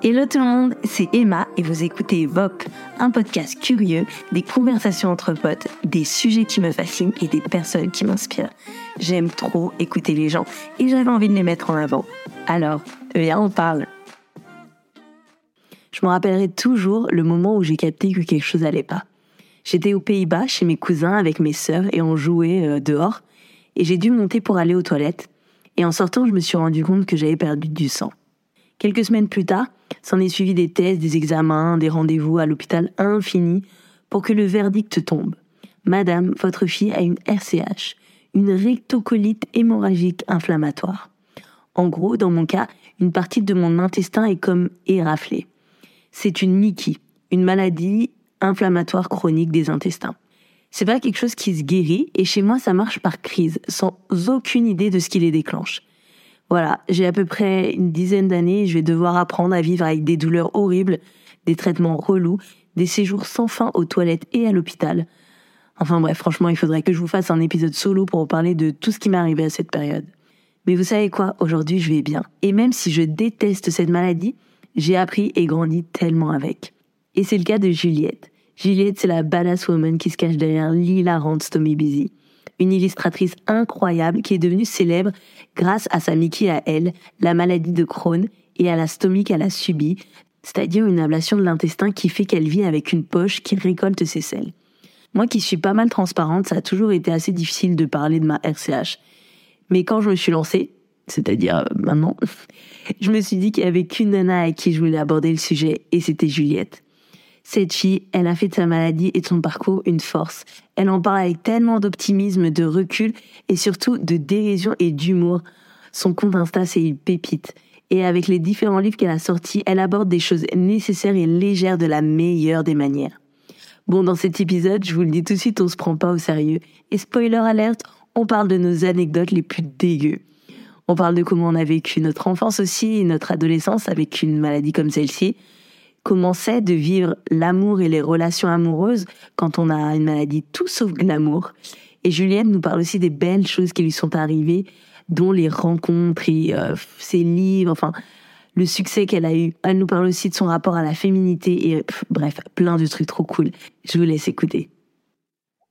Hello tout le monde, c'est Emma et vous écoutez VOP, un podcast curieux, des conversations entre potes, des sujets qui me fascinent et des personnes qui m'inspirent. J'aime trop écouter les gens et j'avais envie de les mettre en avant. Alors, viens, on parle. Je me rappellerai toujours le moment où j'ai capté que quelque chose allait pas. J'étais aux Pays-Bas chez mes cousins avec mes sœurs et on jouait euh, dehors et j'ai dû monter pour aller aux toilettes et en sortant je me suis rendu compte que j'avais perdu du sang. Quelques semaines plus tard, s'en est suivi des tests, des examens, des rendez-vous à l'hôpital infini pour que le verdict tombe. Madame, votre fille a une RCH, une rectocolite hémorragique inflammatoire. En gros, dans mon cas, une partie de mon intestin est comme éraflée. C'est une NIKI, une maladie inflammatoire chronique des intestins. C'est pas quelque chose qui se guérit et chez moi ça marche par crise, sans aucune idée de ce qui les déclenche. Voilà, j'ai à peu près une dizaine d'années je vais devoir apprendre à vivre avec des douleurs horribles, des traitements relous, des séjours sans fin aux toilettes et à l'hôpital. Enfin bref, franchement, il faudrait que je vous fasse un épisode solo pour vous parler de tout ce qui m'est arrivé à cette période. Mais vous savez quoi, aujourd'hui je vais bien. Et même si je déteste cette maladie, j'ai appris et grandi tellement avec. Et c'est le cas de Juliette. Juliette, c'est la badass woman qui se cache derrière l'hilarante Stomy Busy une illustratrice incroyable qui est devenue célèbre grâce à sa Mickey à elle, la maladie de Crohn et à la stomie qu'elle a subie, c'est-à-dire une ablation de l'intestin qui fait qu'elle vit avec une poche qui récolte ses selles. Moi qui suis pas mal transparente, ça a toujours été assez difficile de parler de ma RCH. Mais quand je me suis lancée, c'est-à-dire euh, maintenant, je me suis dit qu'il y avait qu'une nana à qui je voulais aborder le sujet, et c'était Juliette. Fille, elle a fait de sa maladie et de son parcours une force. Elle en parle avec tellement d'optimisme, de recul et surtout de dérision et d'humour. Son compte Insta, c'est une pépite. Et avec les différents livres qu'elle a sortis, elle aborde des choses nécessaires et légères de la meilleure des manières. Bon, dans cet épisode, je vous le dis tout de suite, on se prend pas au sérieux. Et spoiler alerte, on parle de nos anecdotes les plus dégueu. On parle de comment on a vécu notre enfance aussi et notre adolescence avec une maladie comme celle-ci comment c'est de vivre l'amour et les relations amoureuses quand on a une maladie tout sauf glamour. Et Juliette nous parle aussi des belles choses qui lui sont arrivées, dont les rencontres et euh, ses livres, enfin le succès qu'elle a eu. Elle nous parle aussi de son rapport à la féminité et bref, plein de trucs trop cool. Je vous laisse écouter.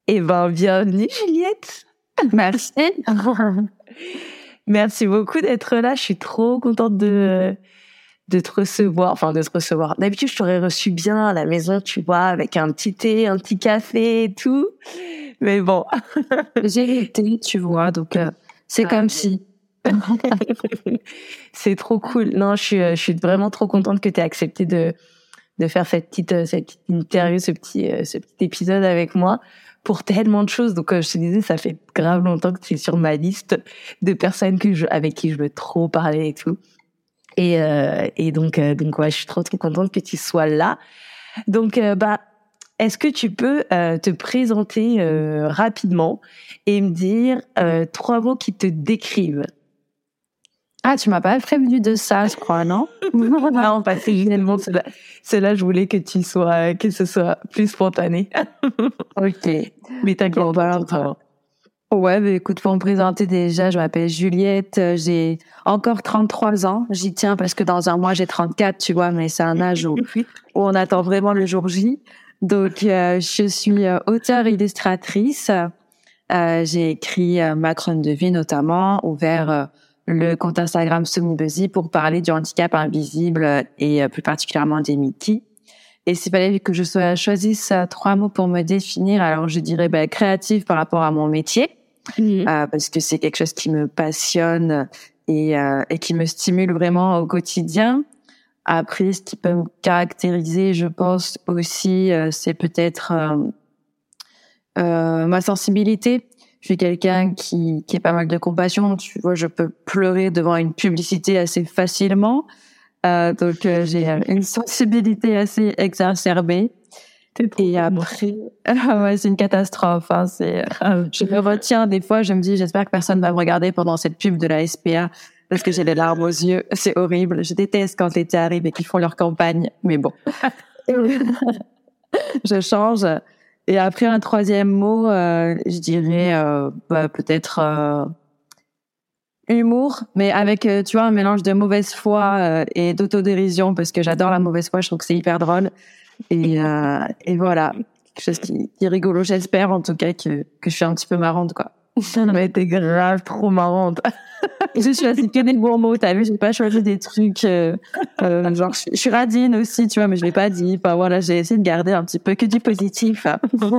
Eh ben, bienvenue Juliette. Merci. Merci beaucoup d'être là. Je suis trop contente de de te recevoir, enfin de te recevoir. D'habitude, je t'aurais reçu bien à la maison, tu vois, avec un petit thé, un petit café et tout. Mais bon. J'ai été, tu vois, donc euh, c'est comme si. c'est trop cool. Non, je suis, je suis vraiment trop contente que tu aies accepté de, de faire cette petite, euh, cette petite interview, ce petit, euh, ce petit épisode avec moi pour tellement de choses. Donc, je te disais, ça fait grave longtemps que tu es sur ma liste de personnes que je, avec qui je veux trop parler et tout. Et, euh, et donc, euh, donc ouais, je suis trop trop contente que tu sois là. Donc, euh, bah, est-ce que tu peux euh, te présenter rapidement et me dire trois mots qui te décrivent? Ah, tu m'as pas prévenu de ça, je crois, non? Non, parce que finalement, c'est là, je voulais que tu sois, que ce soit plus spontané. ok. Mais t'inquiète pas. Ouais, bah, écoute, pour me présenter déjà, je m'appelle Juliette, euh, j'ai encore 33 ans, j'y tiens parce que dans un mois j'ai 34, tu vois, mais c'est un âge où, on attend vraiment le jour J. Donc, euh, je suis euh, auteure illustratrice. j'ai écrit ma chronique de vie notamment, ouvert le compte Instagram Buzzy pour parler du handicap invisible et plus particulièrement des Mickey. Et s'il fallait que je choisisse trois mots pour me définir, alors je dirais bah, créative par rapport à mon métier euh, parce que c'est quelque chose qui me passionne et, euh, et qui me stimule vraiment au quotidien. Après, ce qui peut me caractériser, je pense aussi, euh, c'est peut-être ma sensibilité. Je suis quelqu'un qui, a pas mal de compassion. Tu vois, je peux pleurer devant une publicité assez facilement. Donc, j'ai une sensibilité assez exacerbée. Et après, ah ouais, c'est une catastrophe. Hein, c'est, euh, je me retiens des fois, je me dis, j'espère que personne va me regarder pendant cette pub de la SPA parce que j'ai les larmes aux yeux. C'est horrible. Je déteste quand l'été arrive et qu'ils font leur campagne. Mais bon, je change. Et après un troisième mot, euh, je dirais euh, bah, peut-être humour, mais avec, tu vois, un mélange de mauvaise foi et d'autodérision, parce que j'adore la mauvaise foi, je trouve que c'est hyper drôle. Et, euh, et voilà, quelque chose qui, qui est rigolo. J'espère en tout cas que, que je suis un petit peu marrante, quoi. Ça m'a été grave trop marrante. j'ai choisi que des bons mots, t'as vu, j'ai pas choisi des trucs, euh, euh, genre, je, je, suis radine aussi, tu vois, mais je l'ai pas dit. Enfin, voilà, j'ai essayé de garder un petit peu que du positif.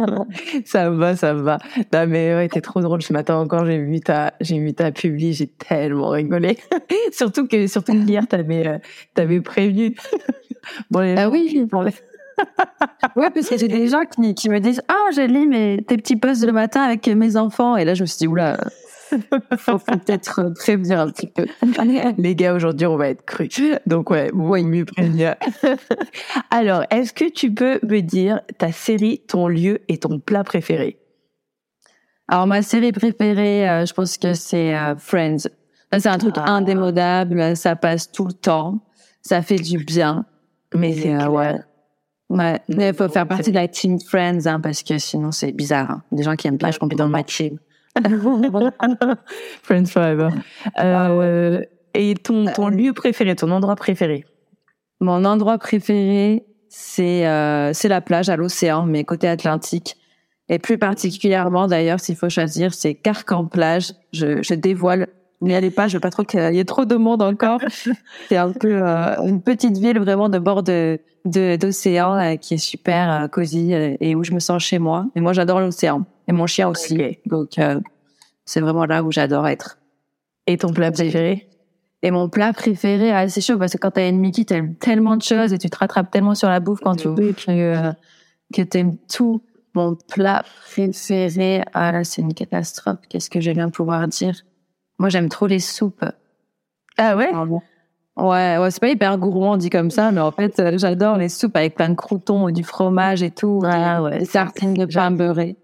ça va, ça va. Non, mais ouais, t'es trop drôle. Ce matin encore, j'ai vu ta, j'ai vu ta publi, j'ai tellement rigolé. surtout que, surtout hier, t'avais, euh, t'avais prévenu. bon, les ah oui. Bon, les ouais, parce que j'ai des gens qui, qui me disent Ah, j'ai lu mes, tes petits posts le matin avec mes enfants. Et là, je me suis dit Oula, faut, peut-être prévenir un petit peu. Les gars, aujourd'hui, on va être crus. Donc, ouais, ouais mieux prévenir. Alors, est-ce que tu peux me dire ta série, ton lieu et ton plat préféré? Alors, ma série préférée, euh, je pense que c'est euh, Friends. C'est un truc ah. indémodable, ça passe tout le temps, ça fait du bien. Mais c'est euh, ouais. Ouais, mais il faut faire partie de la team Friends, hein, parce que sinon c'est bizarre. Hein. Des gens qui aiment pas, je comprends dans ma team. Friends Forever. Euh, et ton, ton lieu préféré, ton endroit préféré? Mon endroit préféré, c'est euh, c'est la plage à l'océan, mais côté Atlantique. Et plus particulièrement, d'ailleurs, s'il faut choisir, c'est Carcan-Plage. Je, je dévoile n'y allez pas, je veux pas trop qu'il y ait trop de monde encore. c'est un peu euh, une petite ville vraiment de bord de d'océan euh, qui est super euh, cosy et où je me sens chez moi. Et moi, j'adore l'océan et mon chien aussi. Donc c'est vraiment là où j'adore être. Et ton plat préféré? Et mon plat préféré, ah, c'est chaud parce que quand t'as une Mickey, t'aimes tellement de choses et tu te rattrapes tellement sur la bouffe quand tu veux que, que t'aimes tout. Mon plat préféré, ah là, c'est une catastrophe. Qu'est-ce que je viens de pouvoir dire? Moi, j'aime trop les soupes. Ah ouais? Ouais, ouais, c'est pas hyper gourmand dit comme ça, mais en fait, euh, j'adore les soupes avec plein de croutons et du fromage et tout. Ah ouais. Tartines de pain beurré.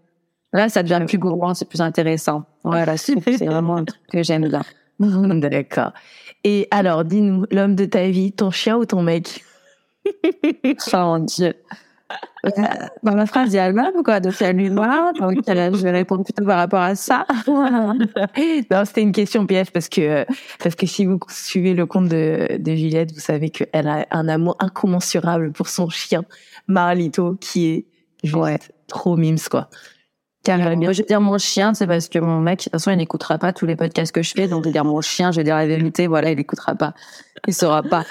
Là, ça devient plus gourmand, c'est plus intéressant. Ouais, la soupe, c'est vraiment un truc que j'aime bien. D'accord. Et alors, dis-nous, l'homme de ta vie, ton chien ou ton mec? Oh mon Dieu. Euh, dans la phrase, il y a le même, quoi, de faire moi Donc, je vais répondre plutôt par rapport à ça. non, c'était une question piège parce que, parce que si vous suivez le compte de, de Juliette, vous savez qu'elle a un amour incommensurable pour son chien, Marlito, qui est juste trop mimes, quoi. Carrément. je vais dire mon chien, c'est parce que mon mec, de toute façon, il n'écoutera pas tous les podcasts que je fais. Donc, je vais dire mon chien, je vais dire la vérité. Voilà, il n'écoutera pas. Il saura pas.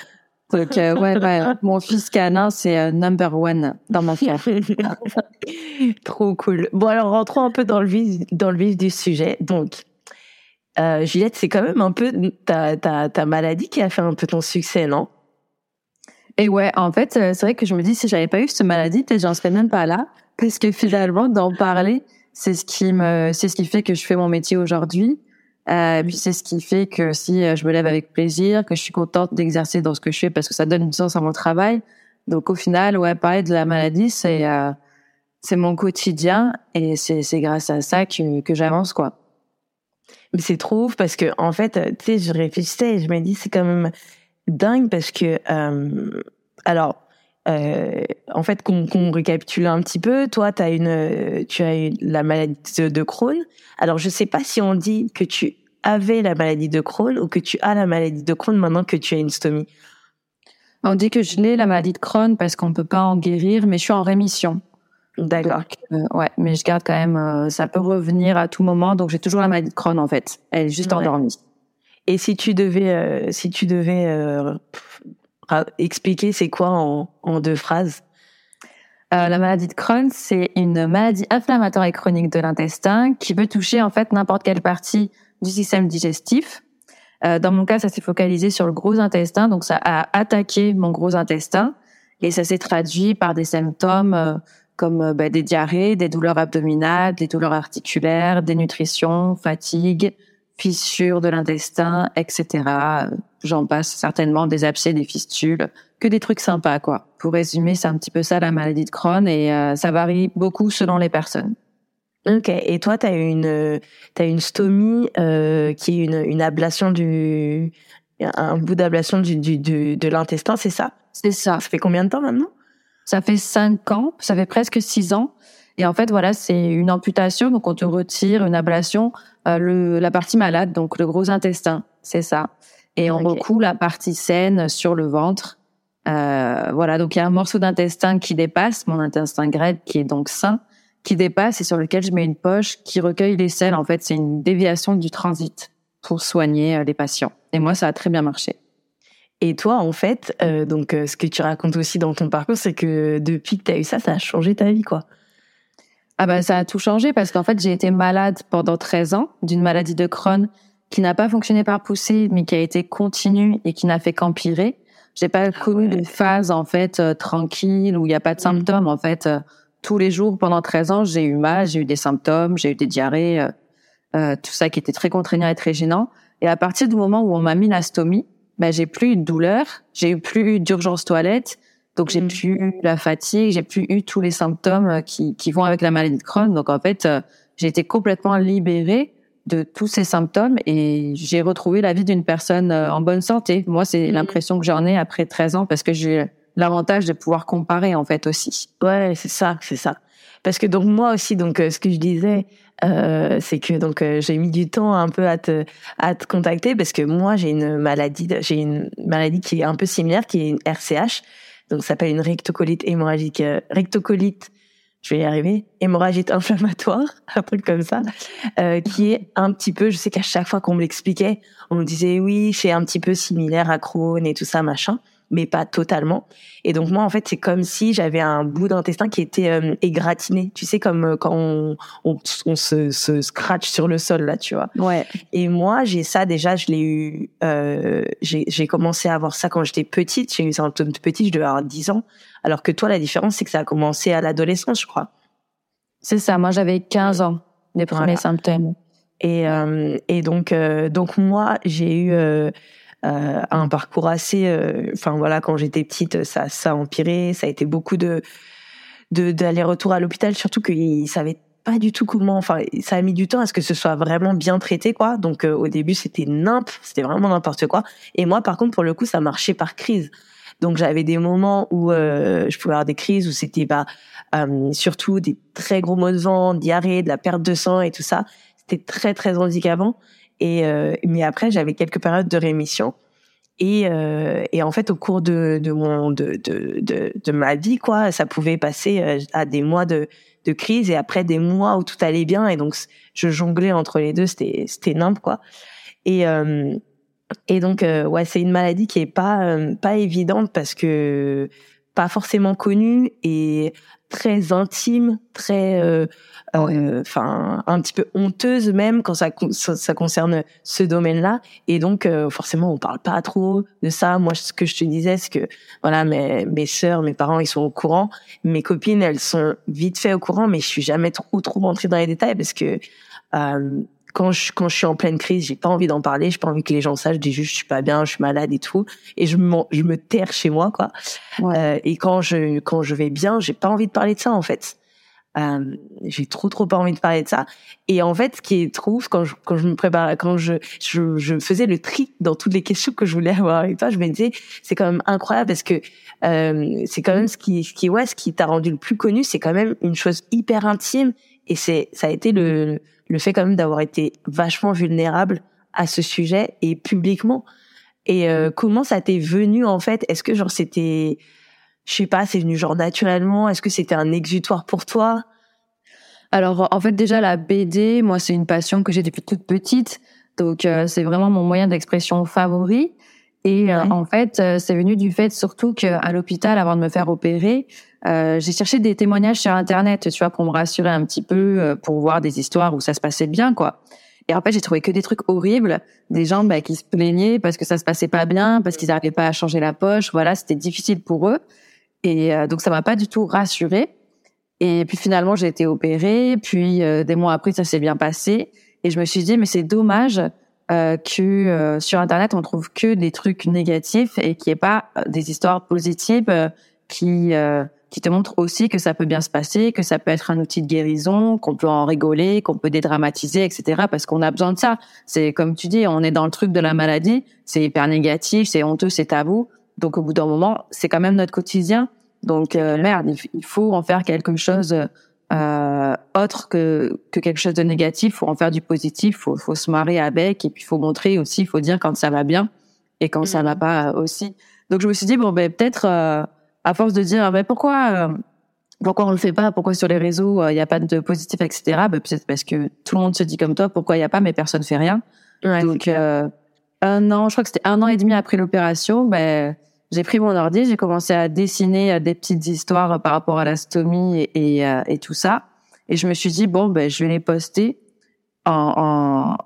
Donc, euh, ouais, ouais, mon fils canin, c'est euh, number one dans ma cœur. Trop cool. Bon, alors rentrons un peu dans le vif, dans le vif du sujet. Donc, euh, Juliette, c'est quand même un peu ta, ta, ta maladie qui a fait un peu ton succès, non? Et ouais, en fait, euh, c'est vrai que je me dis, si j'avais pas eu cette maladie, peut-être j'en serais même pas là. Parce que finalement, d'en parler, c'est ce qui me, c'est ce qui fait que je fais mon métier aujourd'hui. Euh, c'est ce qui fait que si euh, je me lève avec plaisir, que je suis contente d'exercer dans ce que je fais parce que ça donne du sens à mon travail. Donc au final, ouais, parler de la maladie, c'est euh, c'est mon quotidien et c'est c'est grâce à ça que que j'avance quoi. Mais c'est trop ouf parce que en fait, tu sais, je réfléchissais et je me dis c'est quand même dingue parce que euh, alors euh, en fait, qu'on qu récapitule un petit peu, toi, as une, tu as eu la maladie de Crohn. Alors, je sais pas si on dit que tu avais la maladie de Crohn ou que tu as la maladie de Crohn maintenant que tu as une stomie. On dit que je l'ai la maladie de Crohn parce qu'on peut pas en guérir, mais je suis en rémission. D'accord. Euh, ouais, mais je garde quand même, euh, ça peut revenir à tout moment, donc j'ai toujours la maladie de Crohn en fait. Elle est juste endormie. Et si tu devais, si tu devais expliquer c'est quoi en, en, deux phrases? Euh, La maladie de Crohn, c'est une maladie inflammatoire et chronique de l'intestin qui peut toucher en fait n'importe quelle partie du système digestif. Euh, dans mon cas, ça s'est focalisé sur le gros intestin, donc ça a attaqué mon gros intestin et ça s'est traduit par des symptômes euh, comme euh, bah, des diarrhées, des douleurs abdominales, des douleurs articulaires, dénutrition, fatigue, fissures de l'intestin, etc. J'en passe certainement des abcès, des fistules, que des trucs sympas, quoi. Pour résumer, c'est un petit peu ça la maladie de Crohn et euh, ça varie beaucoup selon les personnes. Ok. Et toi, t'as une t'as une stomie euh, qui est une, une ablation du un bout d'ablation du, du, du, de l'intestin, c'est ça? C'est ça. Ça fait combien de temps maintenant? Ça fait cinq ans. Ça fait presque six ans. Et en fait, voilà, c'est une amputation, donc on te retire une ablation, euh, le, la partie malade, donc le gros intestin, c'est ça. Et on recoule la partie saine sur le ventre. Euh, voilà, donc il y a un morceau d'intestin qui dépasse, mon intestin grêle qui est donc sain, qui dépasse et sur lequel je mets une poche qui recueille les selles. En fait, c'est une déviation du transit pour soigner euh, les patients. Et moi, ça a très bien marché. Et toi, en fait, euh, donc euh, ce que tu racontes aussi dans ton parcours, c'est que depuis que tu as eu ça, ça a changé ta vie, quoi. Ah bah ça a tout changé parce qu'en fait, j'ai été malade pendant 13 ans d'une maladie de Crohn qui n'a pas fonctionné par poussée, mais qui a été continue et qui n'a fait qu'empirer. J'ai pas ah connu de phase en fait euh, tranquille où il n'y a pas de mmh. symptômes. En fait, tous les jours pendant 13 ans, j'ai eu mal, j'ai eu des symptômes, j'ai eu des diarrhées, tout ça qui était très contraignant et très gênant. Et à partir du moment où on m'a mis l'astomie, ben j'ai plus eu de douleur, j'ai eu plus d'urgence toilette, donc j'ai mmh. plus eu la fatigue, j'ai plus eu tous les symptômes euh, qui, qui vont avec la maladie de Crohn. Donc en fait, euh, j'ai été complètement libérée de tous ces symptômes et j'ai retrouvé la vie d'une personne euh, en bonne santé. Moi, c'est mmh. l'impression que j'en ai après 13 ans parce que j'ai l'avantage de pouvoir comparer en fait aussi. Ouais, c'est ça, c'est ça. Parce que donc moi aussi, donc ce que je disais, euh, c'est que donc euh, j'ai mis du temps un peu à te à te contacter parce que moi j'ai une maladie j'ai une maladie qui est un peu similaire qui est une RCH donc ça s'appelle une rectocolite hémorragique euh, rectocolite je vais y arriver. Hémorragique inflammatoire un truc comme ça euh, qui est un petit peu je sais qu'à chaque fois qu'on me l'expliquait on me disait oui c'est un petit peu similaire à Crohn et tout ça machin mais pas totalement. Et donc moi, en fait, c'est comme si j'avais un bout d'intestin qui était euh, égratigné. Tu sais, comme euh, quand on, on, on se, se, scratch sur le sol, là, tu vois. Ouais. Et moi, j'ai ça déjà, je l'ai eu... Euh, j'ai commencé à avoir ça quand j'étais petite. J'ai eu ça de petite, je devais avoir 10 ans. Alors que toi, la différence, c'est que ça a commencé à l'adolescence, je crois. C'est ça, moi j'avais 15 ans, les premiers symptômes. Et, euh, et donc, donc moi, j'ai eu euh, un parcours assez, euh, enfin voilà, quand j'étais petite, ça, a empiré, ça a été beaucoup de d'aller-retour à l'hôpital, surtout qu'ils savaient pas du tout comment, enfin ça a mis du temps à ce que ce soit vraiment bien traité quoi. Donc euh, au début c'était nimp, c'était vraiment n'importe quoi. Et moi par contre pour le coup ça marchait par crise. Donc j'avais des moments où je pouvais avoir des crises où c'était bah surtout des très gros maux de vent, diarrhée, de la perte de sang et tout ça. C'était très très handicapant. Et euh, mais après, j'avais quelques périodes de rémission. Et, euh, et en fait, au cours de, de mon de, de, de, ma vie, quoi, ça pouvait passer euh, à des mois de, de crise et après des mois où tout allait bien. Et donc, je jonglais entre les deux. C'était c'était nimp, quoi. Et euh, et donc, euh, ouais, c'est une maladie qui est pas pas évidente parce que pas forcément connue et très intime, très euh, enfin un petit peu honteuse même quand ça ça, concerne ce domaine-là. Et donc euh, forcément on parle pas trop de ça. Moi ce que je te disais c'est que voilà mes mes sœurs, mes parents ils sont au courant, mes copines elles sont vite fait au courant, mais je suis jamais trop trop rentrée dans les détails parce que euh, quand je quand je suis en pleine crise, j'ai pas envie d'en parler, j'ai pas envie que les gens sachent, je dis juste je suis pas bien, je suis malade et tout et je me je me terre chez moi quoi. Euh, et quand je quand je vais bien, j'ai pas envie de parler de ça en fait. Euh, j'ai trop trop pas envie de parler de ça. Et en fait, ce qui est trouve quand je, quand je me prépare, quand je, je, je faisais le tri dans toutes les questions que je voulais avoir avec toi, je me disais c'est quand même incroyable parce que euh, c'est quand même ce qui, ce qui ouais, ce qui t'a rendu le plus connu, c'est quand même une chose hyper intime et c'est ça a été le le fait quand même d'avoir été vachement vulnérable à ce sujet et publiquement. Et euh, comment ça t'est venu en fait? Est-ce que genre c'était je sais pas, c'est venu genre naturellement? Est-ce que c'était un exutoire pour toi? Alors en fait déjà la BD, moi c'est une passion que j'ai depuis toute petite, donc euh, c'est vraiment mon moyen d'expression favori. Et euh, en fait, euh, c'est venu du fait surtout qu'à l'hôpital, avant de me faire opérer, j'ai cherché des témoignages sur Internet, tu vois, pour me rassurer un petit peu, pour voir des histoires où ça se passait bien, quoi. Et en fait, j'ai trouvé que des trucs horribles, des gens bah, qui se plaignaient parce que ça se passait pas bien, parce qu'ils n'arrivaient pas à changer la poche. Voilà, c'était difficile pour eux. Et euh, donc ça m'a pas du tout rassurée. Et puis finalement j'ai été opérée. Puis euh, des mois après ça s'est bien passé. Et je me suis dit mais c'est dommage euh, que euh, sur internet on trouve que des trucs négatifs et qu'il n'y ait pas des histoires positives qui qui te montrent aussi que ça peut bien se passer, que ça peut être un outil de guérison, qu'on peut en rigoler, qu'on peut dédramatiser, etc. Parce qu'on a besoin de ça. C'est comme tu dis, on est dans le truc de la maladie, c'est hyper négatif, c'est honteux, c'est tabou. Donc au bout d'un moment, c'est quand même notre quotidien. Donc euh, merde, il faut en faire quelque chose euh, autre que, que quelque chose de négatif. Faut en faire du positif. Faut, faut se marrer avec et puis faut montrer aussi. Il faut dire quand ça va bien et quand ça va pas aussi. Donc je me suis dit bon ben peut-être euh, à force de dire ben pourquoi euh, pourquoi on le fait pas? Pourquoi sur les réseaux il n'y a pas de positif etc. Ben, peut-être parce que tout le monde se dit comme toi. Pourquoi il y a pas mais personne fait rien. Donc un an, je crois que c'était un an et demi après l'opération, ben j'ai pris mon ordi, j'ai commencé à dessiner euh, des petites histoires par rapport à la stomie et, et, euh, et, tout ça. Et je me suis dit, bon, ben, je vais les poster en, en,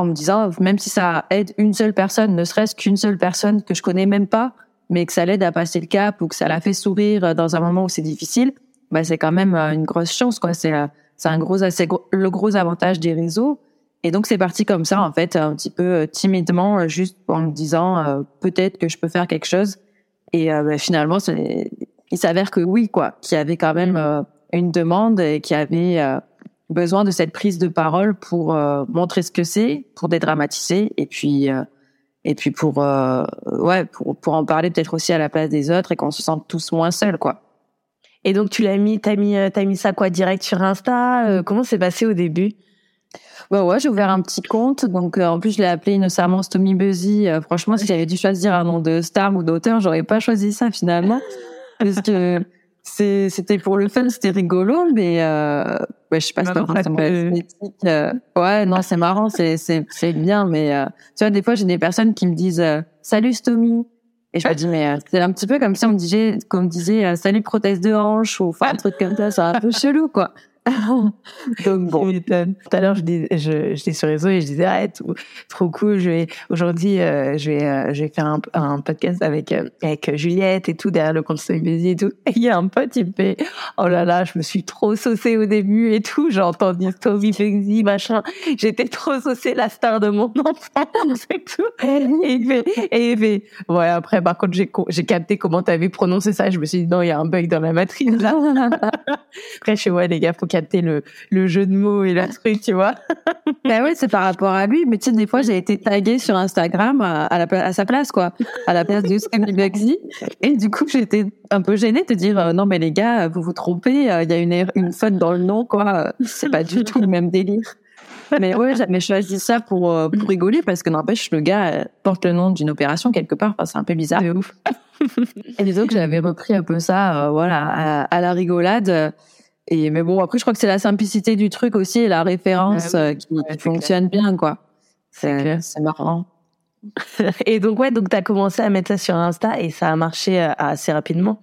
en me disant, même si ça aide une seule personne, ne serait-ce qu'une seule personne que je connais même pas, mais que ça l'aide à passer le cap ou que ça la fait sourire dans un moment où c'est difficile, ben, c'est quand même euh, une grosse chance, quoi. C'est, c'est un gros, c'est le gros avantage des réseaux. Et donc c'est parti comme ça en fait, un petit peu euh, timidement, euh, juste en me disant euh, peut-être que je peux faire quelque chose. Et euh, bah, finalement, il s'avère que oui, quoi, qu'il y avait quand même une demande et qu'il y avait besoin de cette prise de parole pour montrer ce que c'est, pour dédramatiser et puis et puis pour ouais pour pour en parler peut-être aussi à la place des autres et qu'on se sente tous moins seuls, quoi. Et donc tu l'as mis, t'as mis, t'as mis ça quoi direct sur Insta Comment c'est passé au début? Bah ouais, j'ai ouvert un petit compte. Donc, euh, en plus, je l'ai appelé innocemment Stomy Buzzy. Euh, franchement, si j'avais dû choisir un nom de star ou d'auteur, j'aurais pas choisi ça finalement. parce que c'était pour le fun, c'était rigolo, mais euh, ouais, je sais pas si c'est euh, ouais, non, c'est marrant, c'est c'est bien, mais euh, tu vois, des fois, j'ai des personnes qui me disent Salut Stomy. Et je me dis, mais c'est un petit peu comme si on me disait, comme disait, salut prothèse de hanche, ou enfin, un truc comme ça, c'est un peu chelou, quoi. Donc bon. Tout à l'heure, je dis, je, j'étais sur réseau et je disais, ah, trop cool. Je vais aujourd'hui, euh, je vais, euh, je vais faire un, podcast avec euh, avec Juliette et tout derrière le compte Story et tout. Et il y a un pote, il me fait, oh là là, je me suis trop saucée au début et tout. J'ai entendu Story Busy, machin. J'étais trop saucée, la star de mon enfance et tout. Et il fait, et il fait, ouais. Après, par contre, j'ai j'ai capté comment tu avais prononcé ça. Je me suis dit non, il y a un bug dans la matrice là. Après, je suis ouais, les gars, faut le, le jeu de mots et la truc, tu vois. ben oui, c'est par rapport à lui. Mais tu sais, des fois, j'ai été taguée sur Instagram à, à, la, à sa place, quoi. À la place de Scammy Bugsy. Et du coup, j'étais un peu gênée de dire, euh, non, mais les gars, vous vous trompez. Euh, il y a une, une faute dans le nom, quoi. C'est pas du tout le même délire. Mais ouais, j'avais choisi ça pour, euh, pour rigoler parce que n'empêche, le gars porte le nom d'une opération quelque part. Enfin, c'est un peu bizarre. C'est ouf. Et disons que j'avais repris un peu ça, voilà, à, à la rigolade. Et mais bon, après, je crois que c'est la simplicité du truc aussi et la référence ah euh, qui, fonctionne bien, quoi. C'est c'est marrant. et donc ouais, donc t'as commencé à mettre ça sur Insta et ça a marché euh, assez rapidement.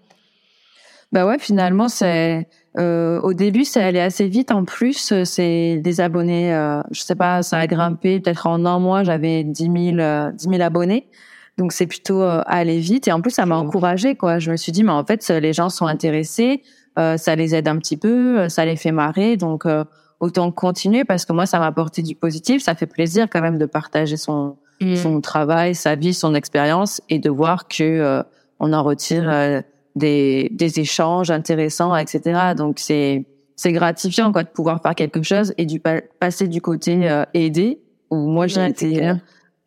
Bah ouais, finalement, c'est euh, au début, ça allait assez vite. En plus, c'est des abonnés. Euh, je sais pas, ça a grimpé. Peut-être en un mois, j'avais 10 000, 10 000 abonnés. Donc c'est plutôt euh, aller vite. Et en plus, ça m'a encouragé quoi. Je me suis dit, mais en fait, les gens sont intéressés. Euh, ça les aide un petit peu, euh, ça les fait marrer, donc euh, autant continuer parce que moi ça m'a apporté du positif, ça fait plaisir quand même de partager son mm. son travail, sa vie, son expérience et de voir que on en retire des des échanges intéressants, etc. Donc c'est c'est gratifiant quoi de pouvoir faire quelque chose et du passer du côté aider où moi j'ai été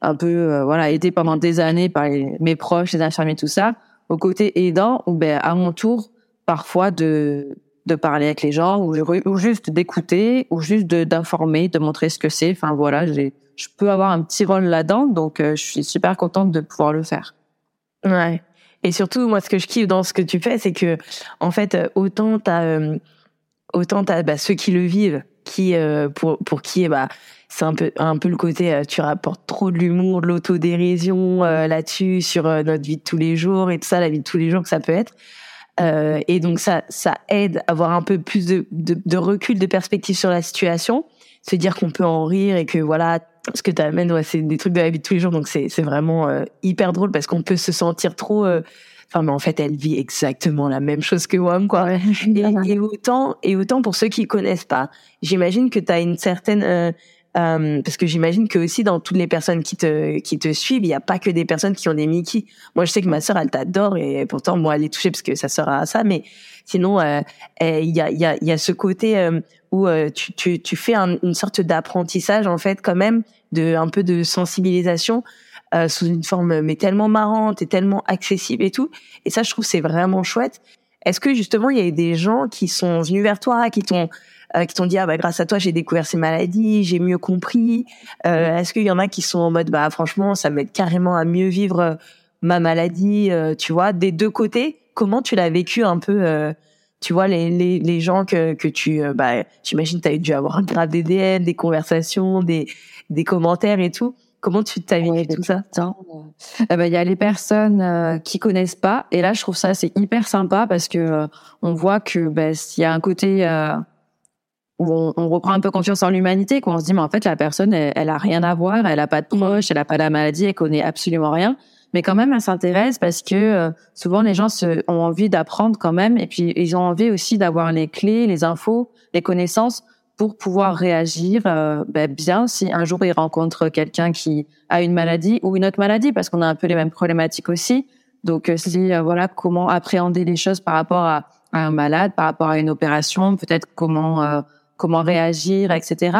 un peu voilà aidé pendant des années par mes proches, les infirmiers, tout ça, au côté aidant où ben à mon tour parfois de de parler avec les gens ou, juste d'écouter ou juste d'informer, de, montrer ce que c'est. Enfin voilà, je peux avoir un petit rôle là-dedans, donc euh, je suis super contente de pouvoir le faire. Ouais. Et surtout, moi, ce que je kiffe dans ce que tu fais, c'est que, en fait, autant t'as, euh, autant t'as bah, ceux qui le vivent, qui euh, pour pour qui, bah, c'est un peu un peu le côté, tu rapportes trop de l'humour, de l'autodérision là-dessus sur notre vie de tous les jours et tout ça, la vie de tous les jours que ça peut être. Euh, et donc ça, ça aide à avoir un peu plus de, de, de recul, de perspective sur la situation, se dire qu'on peut en rire et que voilà, ce que tu amènes, ouais, c'est des trucs de la vie de tous les jours, donc c'est c'est vraiment euh, hyper drôle parce qu'on peut se sentir trop. Euh, enfin, mais en fait, elle vit exactement la même chose que moi, quoi. Et, et, autant et autant pour ceux qui connaissent pas, j'imagine que tu as une certaine euh, parce que j'imagine que aussi dans toutes les personnes qui te qui te suivent, il n'y a pas que des personnes qui ont des Mickey. Moi, je sais que ma sœur, elle t'adore et pourtant moi, elle est touchée parce que ça sera à ça. Mais sinon, euh, il y a il y a il y a ce côté euh, où tu tu tu fais une sorte d'apprentissage en fait quand même de un peu de sensibilisation sous une forme mais tellement marrante et tellement accessible et tout. Et ça, je trouve c'est vraiment chouette. Est-ce que justement il y a des gens qui sont venus vers toi, qui t'ont euh, qui t'ont dit ah bah grâce à toi j'ai découvert ces maladies, j'ai mieux compris. Euh, Est-ce qu'il y en a qui sont en mode bah franchement ça m'aide carrément à mieux vivre euh, ma maladie, euh, tu vois, des deux côtés. Comment tu l'as vécu un peu euh, tu vois les, les, les gens que que tu bah j'imagine tu as dû avoir un grave des DM, des conversations, des des commentaires et tout. Comment tu t'as vécu tout ça? eh ben, Il y a les personnes euh, qui connaissent pas, et là je trouve ça c'est hyper sympa parce que on voit que ben, s'il y a un côté où on, reprend un peu confiance en l'humanité, qu'on se dit mais en fait la personne elle, a rien à voir, elle a pas de proche, elle a pas la maladie, elle connaît absolument rien, mais quand même elle s'intéresse parce que euh, souvent les gens se, ont envie d'apprendre quand même. Et puis ils ont envie aussi d'avoir les clés, les infos, les connaissances pour pouvoir réagir euh, ben, bien si un jour ils rencontrent quelqu'un qui a une maladie ou une autre maladie parce qu'on a un peu les mêmes problématiques aussi. Donc euh, si voilà comment appréhender les choses par rapport à, à un malade, par rapport à une opération, peut-être comment comment réagir, etc.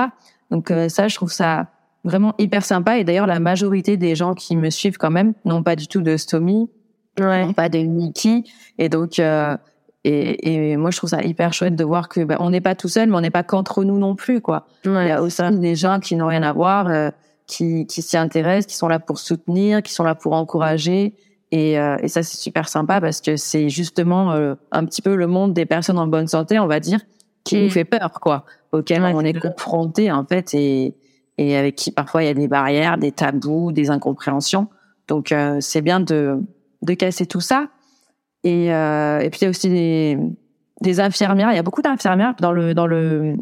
Donc euh, ça, je trouve ça vraiment hyper sympa. Et d'ailleurs, la majorité des gens qui me suivent quand même n'ont pas du tout de stomie, ouais. pas de Mickey. Et donc, euh, et, et, moi, je trouve ça hyper chouette de voir que ben, on n'est pas tout seul, mais on n'est pas qu'entre nous non plus, quoi. Il y a aussi des gens qui n'ont rien à voir, euh, qui, qui s'y intéressent, qui sont là pour soutenir, qui sont là pour encourager. Et, euh, et ça, c'est super sympa parce que c'est justement un petit peu le monde des personnes en bonne santé, on va dire, qui nous mm. fait peur, quoi, auquel on est confronté en fait, et, et avec qui parfois il y a des barrières, des tabous, des incompréhensions. Donc euh, c'est bien de de casser tout ça. Et, euh, et puis il y a aussi des, des infirmières. Il y a beaucoup d'infirmières dans le dans le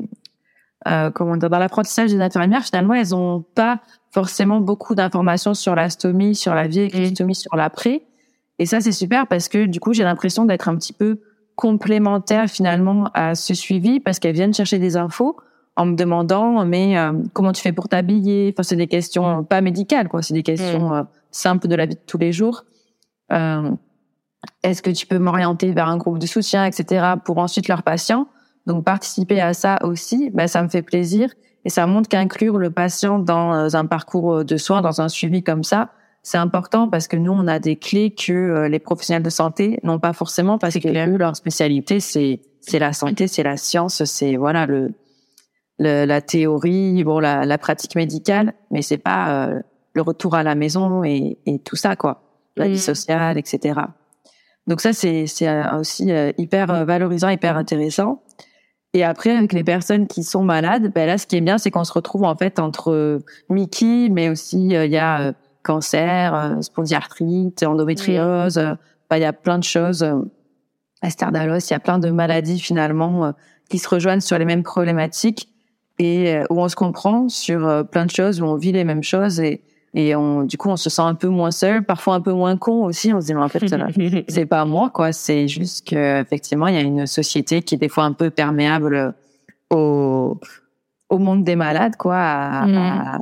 euh, comment dire, dans l'apprentissage des infirmières. Finalement, elles ont pas forcément beaucoup d'informations sur la stomie, sur la vie avec stomie, sur l'après. Et ça, c'est super parce que du coup, j'ai l'impression d'être un petit peu complémentaire finalement à ce suivi parce qu'elles viennent chercher des infos en me demandant mais euh, comment tu fais pour t'habiller? Enfin c'est des questions pas médicales quoi. C'est des questions mm. euh, simples de la vie de tous les jours. Euh, est-ce que tu peux m'orienter vers un groupe de soutien etc pour ensuite leurs patients? Donc participer à ça aussi ben, ça me fait plaisir. Et ça montre qu'inclure le patient dans un parcours de soins dans un suivi comme ça c'est important parce que nous, on a des clés que euh, les professionnels de santé n'ont pas forcément parce que leur spécialité, c'est c'est la santé, c'est la science, c'est voilà le, le, la théorie, bon la, la pratique médicale, mais c'est pas euh, le retour à la maison et, et tout ça quoi, la vie mm. sociale, etc. Donc ça c'est c'est euh, aussi hyper valorisant, hyper intéressant. Et après, avec les personnes qui sont malades, ben là, ce qui est bien, c'est qu'on se retrouve en fait entre Mickey, mais aussi il y a cancer, euh, spondyarthrite, endométriose. Bah, il y a plein de choses. Euh, Asterdalos, il y a plein de maladies finalement qui se rejoignent sur les mêmes problématiques et où on se comprend sur plein de choses, où on vit les mêmes choses et et on, du coup, on se sent un peu moins seul, parfois un peu moins con aussi. On se dit, mais en fait, c'est pas moi, quoi. C'est juste que, effectivement, il y a une société qui est des fois un peu perméable au, au monde des malades, quoi, à, mm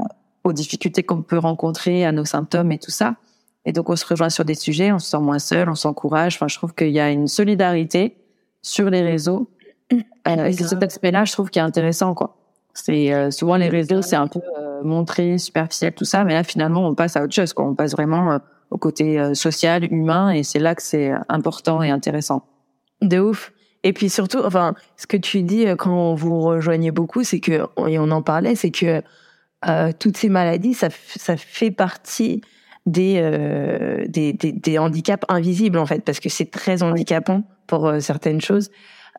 aux difficultés qu'on peut rencontrer, à nos symptômes et tout ça. Et donc, on se rejoint sur des sujets, on se sent moins seul, on s'encourage. Enfin, je trouve qu'il y a une solidarité sur les réseaux. Euh, et c'est cet aspect-là, je trouve, qui est intéressant, quoi. C'est euh, souvent les réseaux, c'est un peu euh, montré, superficiel, tout ça, mais là, finalement, on passe à autre chose, quoi. On passe vraiment euh, au côté social, humain, et c'est là que c'est important et intéressant. De ouf. Et puis surtout, enfin, ce que tu dis quand vous rejoignez beaucoup, c'est que, et on en parlait, c'est que euh, toutes ces maladies, ça, ça fait partie des, euh, des, des, des, handicaps invisibles en fait, parce que c'est très handicapant pour euh, certaines choses.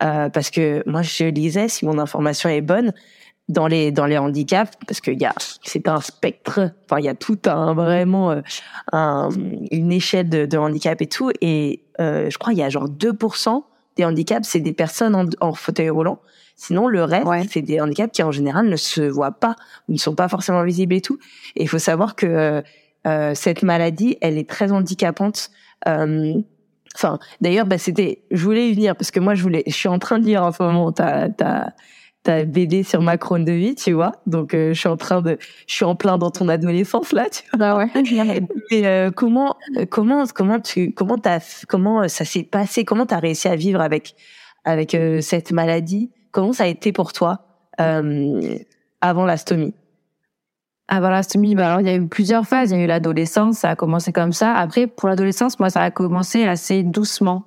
Euh, parce que moi, je lisais, si mon information est bonne, dans les dans les handicaps, parce qu'il y a c'est un spectre, enfin il y a tout un vraiment euh, un, une échelle de, de handicap et tout, et je crois il y a genre 2% des handicaps, c'est des personnes en, en fauteuil roulant. Sinon, le reste, c'est des handicaps qui en général ne se voient pas, ou ne sont pas forcément visibles et tout. Et il faut savoir que euh, euh cette maladie, elle est très handicapante. Euh, enfin, d'ailleurs, bah, c'était, je voulais y venir parce que moi, je voulais, je suis en train de lire en ce moment ta ta ta BD sur ma crône de vie, tu vois. Donc, euh, je suis en train de, je suis en plein dans ton adolescence là, tu vois. Ah ouais. Et euh, comment comment comment tu comment t'as comment ça s'est passé? Comment t'as réussi à vivre avec avec cette maladie? Comment ça a été pour toi euh, avant l'astomie? Avant l'astomie, bah alors il y a eu plusieurs phases. Il y a eu l'adolescence, ça a commencé comme ça. Après, pour l'adolescence, moi, ça a commencé assez doucement.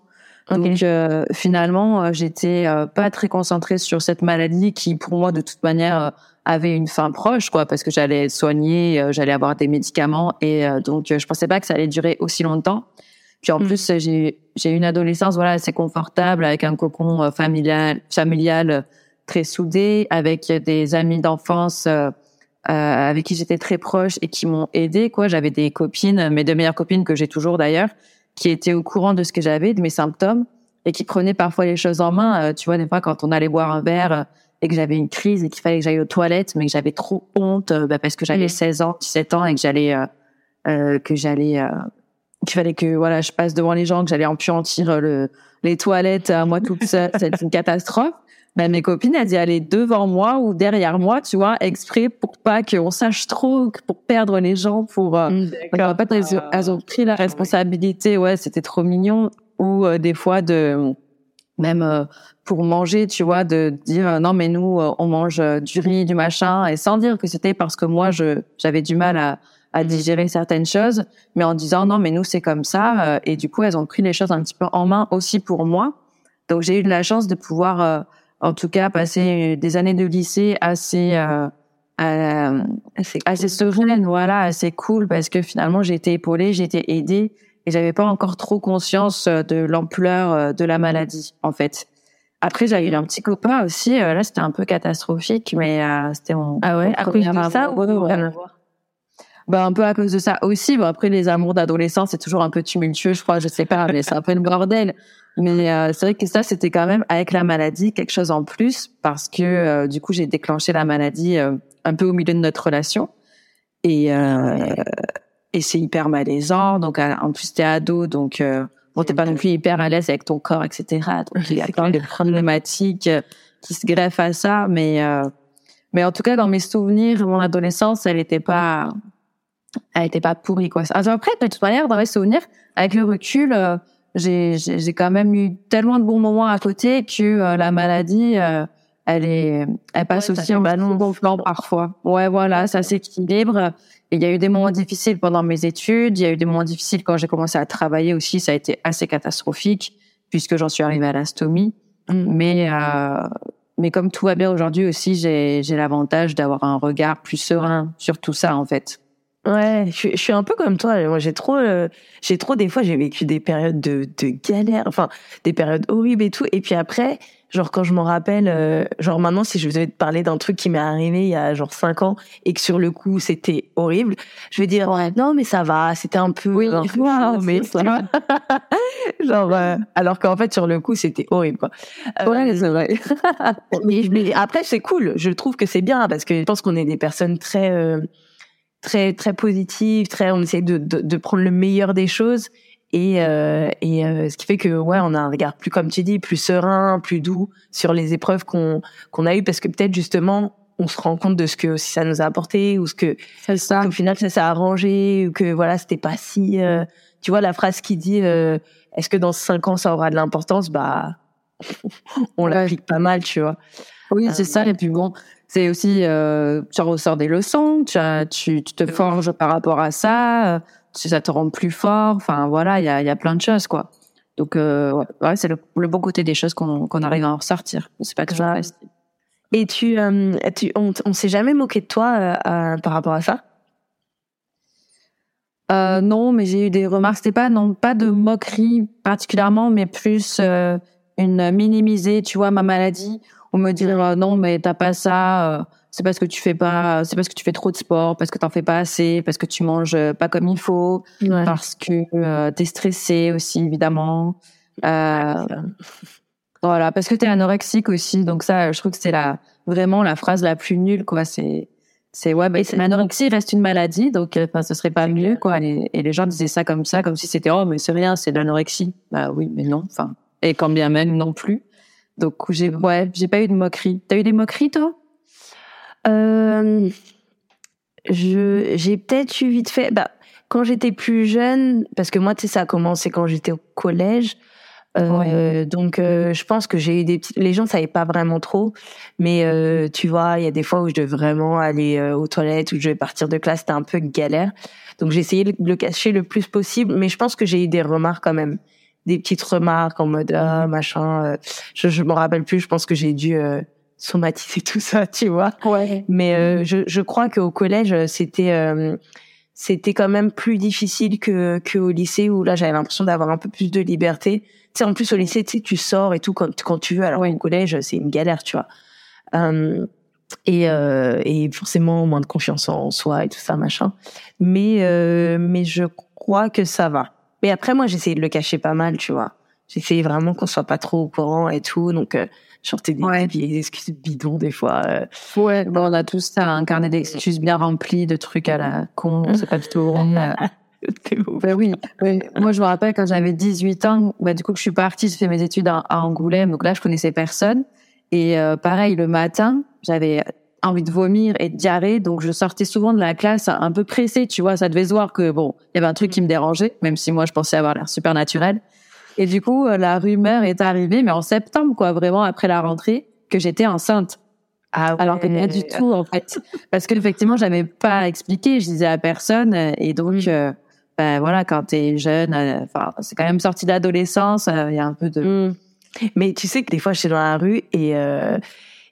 Donc euh, finalement, euh, j'étais euh, pas très concentrée sur cette maladie qui, pour moi, de toute manière, avait une fin proche, quoi, parce que j'allais soigner, j'allais avoir des médicaments, et donc je pensais pas que ça allait durer aussi longtemps. Puis en mm. plus, j'ai j'ai une adolescence, voilà, assez confortable, avec un cocon familial, familial très soudé, avec des amis d'enfance. avec qui j'étais très proche et qui m'ont aidé quoi j'avais des copines mes deux meilleures copines que j'ai toujours d'ailleurs qui était au courant de ce que j'avais, de mes symptômes, et qui prenait parfois les choses en main. Euh, tu vois, des fois, quand on allait boire un verre euh, et que j'avais une crise et qu'il fallait que j'aille aux toilettes, mais que j'avais trop honte euh, bah, parce que j'avais 16 ans, 17 ans et que j'allais, que j'allais, qu'il fallait que voilà, je passe devant les gens, que j'allais empuantir le, les toilettes à moi toute seule, c'est une catastrophe. Ben, mes copines, elles dit aller devant moi ou derrière moi, tu vois, exprès pour pas qu'on sache trop, pour perdre les gens, pour. Euh, mmh, en fait, elles, ont pris la responsabilité. Ouais, c'était trop mignon. Ou euh, des fois de même euh, pour manger, tu vois, de dire non mais nous on mange du riz, du machin, et sans dire que c'était parce que moi je j'avais du mal à, à digérer certaines choses, mais en disant non mais nous c'est comme ça. et du coup elles ont pris les choses un petit peu en main aussi pour moi. Donc j'ai eu de la chance de pouvoir en tout cas passer des années de lycée assez euh, euh, assez, assez sereine, voilà, assez cool parce que finalement j'ai été épaulée, j'ai été aidée et j'avais pas encore trop conscience de l'ampleur euh, de la maladie en fait. Après j'ai eu un petit copain aussi, là c'était un peu catastrophique, mais c'était mon ah ouais? Cause de ça ou bah, un peu à cause de ça aussi. Bon, après, les amours d'adolescence, c'est toujours un peu tumultueux, je crois, je sais pas, mais c'est un peu le bordel. Mais euh, c'est vrai que ça, c'était quand même avec la maladie quelque chose en plus parce que euh, du coup, j'ai déclenché la maladie euh, un peu au milieu de notre relation et et c'est hyper malaisant. Donc en plus, t'es ado, donc bon, t'es pas non plus hyper à l'aise avec ton corps, etc. Donc il y a quand même des problématiques qui se greffent à ça, mais mais en tout cas, dans mes souvenirs, mon adolescence, elle était pas elle était pas pourrie quoi. Alors après, de toute manière, dans mes souvenirs, avec le recul j'ai j'ai quand même eu tellement de bons moments à côté que euh, la maladie euh, elle est elle passe aussi en bon plan parfois. Ouais voilà ça s'équilibre. Il y a eu des moments difficiles pendant mes études. Il y a eu des moments difficiles quand j'ai commencé à travailler aussi. Ça a été assez catastrophique puisque j'en suis arrivée à l'astomie. Mm. mais euh, mais comme tout va bien aujourd'hui aussi j'ai j'ai l'avantage d'avoir un regard plus serein sur tout ça en fait Ouais, je, suis un peu comme toi. Moi, j'ai trop, euh, j'ai trop des fois, j'ai vécu des périodes de, de galère, enfin des périodes horribles et tout. Et puis après, genre quand je m'en rappelle, euh, genre maintenant, si je devais te parler d'un truc qui m'est arrivé il y a genre cinq ans et que sur le coup c'était horrible, je vais dire ouais, non mais ça va, c'était un peu, oui, mais genre euh, alors qu'en fait sur le coup c'était horrible quoi. ouais, c'est vrai. mais, mais après c'est cool, je trouve que c'est bien parce que je pense qu'on est des personnes très très très positive, très on essaie de, de, de prendre le meilleur des choses. Et euh, et euh, ce qui fait que ouais on a un regard plus comme tu dis plus serein, plus doux sur les épreuves qu'on qu'on a eues. Parce que peut-être justement on se rend compte de ce que aussi ça nous a apporté ou ce que ça. au final ça s'est arrangé ou que voilà c'était pas si euh, tu vois la phrase qui dit euh, est-ce que dans cinq ans ça aura de l'importance? Bah on l'applique pas mal tu vois. Oui c'est ça. Et puis bon c'est aussi, euh, tu ressors des leçons, tu, tu, tu, te forges par rapport à ça, euh, ça te rend plus fort. Enfin voilà, il y a, y a plein de choses quoi. Donc euh, ouais, c'est le, le, bon côté des choses qu'on arrive à en ressortir. C'est pas toujours facile. Et tu, euh, tu on, on s'est jamais moqué de toi par rapport à ça? Euh, non, mais j'ai eu des remarques. C'était pas non pas de moquerie particulièrement, mais plus une minimiser, tu vois, ma maladie on me dire euh, non mais t'as pas ça euh, c'est parce que tu fais pas c'est parce que tu fais trop de sport parce que t'en fais pas assez parce que tu manges pas comme il faut parce que euh, t'es stressé aussi évidemment. Euh, voilà parce que t'es anorexique aussi donc ça je trouve que c'est la vraiment la phrase la plus nulle quoi. C'est c'est ouais bah, l'anorexie reste une maladie donc enfin ce serait pas mieux quoi. Et, et, les gens disaient ça comme ça comme si c'était oh mais c'est rien c'est de l'anorexie. Bah oui mais non enfin. Et quand bien même non plus donc j'ai ouais, j'ai pas eu de moquerie. T'as eu des moqueries toi? Euh, Je j'ai peut-être eu vite fait. Bah quand j'étais plus jeune, parce que moi tu sais ça a commencé quand j'étais au collège. Euh, Donc euh, je pense que j'ai eu des petits... les gens savaient pas vraiment trop, mais tu vois il y a des fois où je devais vraiment aller aux toilettes ou je devais partir de classe, c'était un peu galère. Donc j'ai essayé de le cacher le plus possible, mais je pense que j'ai eu des remarques quand même des petites remarques en mode ah, machin. euh, je je me rappelle plus. Je pense que j'ai dû euh, somatiser tout ça, tu vois. Ouais. Mais euh, je, je crois qu'au collège, c'était euh, c'était quand même plus difficile que que au lycée où là j'avais l'impression d'avoir un peu plus de liberté. Tu sais, en plus au lycée, tu sais, tu sors et tout quand quand tu veux. Alors au collège, c'est une galère, tu vois. Euh, et euh, et forcément moins de confiance en soi et tout ça machin. Mais euh, mais je crois que ça va. Mais après moi, j'essayais de le cacher pas mal, tu vois. J'essayais vraiment qu'on soit pas trop au courant et tout. Donc euh, je sortais des Ouais. vieilles excuses bidons des fois. euh, Ouais, bon, on a tous ça, un carnet d'excuses bien rempli de trucs à la con, c'est pas du tout. T'es ouf. Ben oui, oui. Moi, je me rappelle quand j'avais 18 ans, bah, du coup, que je suis partie, j'ai fait mes études à, à Angoulême. Donc là, je connaissais personne. Et euh, pareil, le matin, j'avais envie de vomir et de diarrhée. Donc, je sortais souvent de la classe un peu pressée, tu vois. Ça devait se voir que, bon, il y avait un truc qui me dérangeait, même si moi, je pensais avoir l'air super naturel. Et du coup, euh, la rumeur est arrivée, mais en septembre, quoi, vraiment après la rentrée, que j'étais enceinte. Ah Alors que pas du tout, en fait. Parce que effectivement, j'avais pas expliqué, je disais à personne. Et donc, euh, ben voilà, quand t'es jeune, euh, enfin, c'est quand même sorti d'adolescence, euh, il y a un peu de... Mm. Mais tu sais que des fois, j'étais dans la rue et,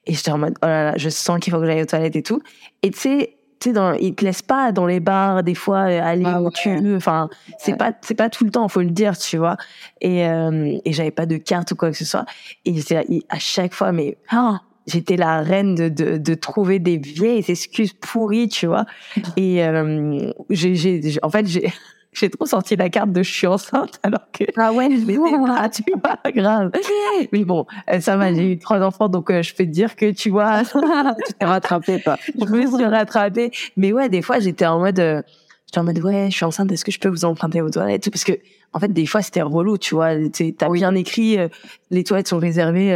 et j'étais en mode, oh là là, je sens qu'il faut que j'aille aux toilettes et tout. Et tu sais, tu sais, dans, ils te laissent pas dans les bars, des fois, euh, aller Ah où tu veux. Enfin, c'est pas, c'est pas tout le temps, faut le dire, tu vois. Et, euh, et j'avais pas de carte ou quoi que ce soit. Et j'étais à chaque fois, mais, ah, j'étais la reine de, de, de trouver des vieilles excuses pourries, tu vois. Et, euh, j'ai- en fait, j'ai, j'ai trop sorti la carte de je suis enceinte alors que Ah ouais, c'est pas, tu vois, grave. Mais bon, euh, ça va, j'ai eu trois enfants, donc euh, je peux te dire que, tu vois, tu t'es rattrapé, pas. je me suis rattrapée. Mais ouais, des fois, j'étais en mode, euh, j'étais en mode, ouais, je suis enceinte, est-ce que je peux vous emprunter aux toilettes? Parce que, en fait, des fois, c'était relou, tu vois. Tu as bien écrit, euh, les toilettes sont réservées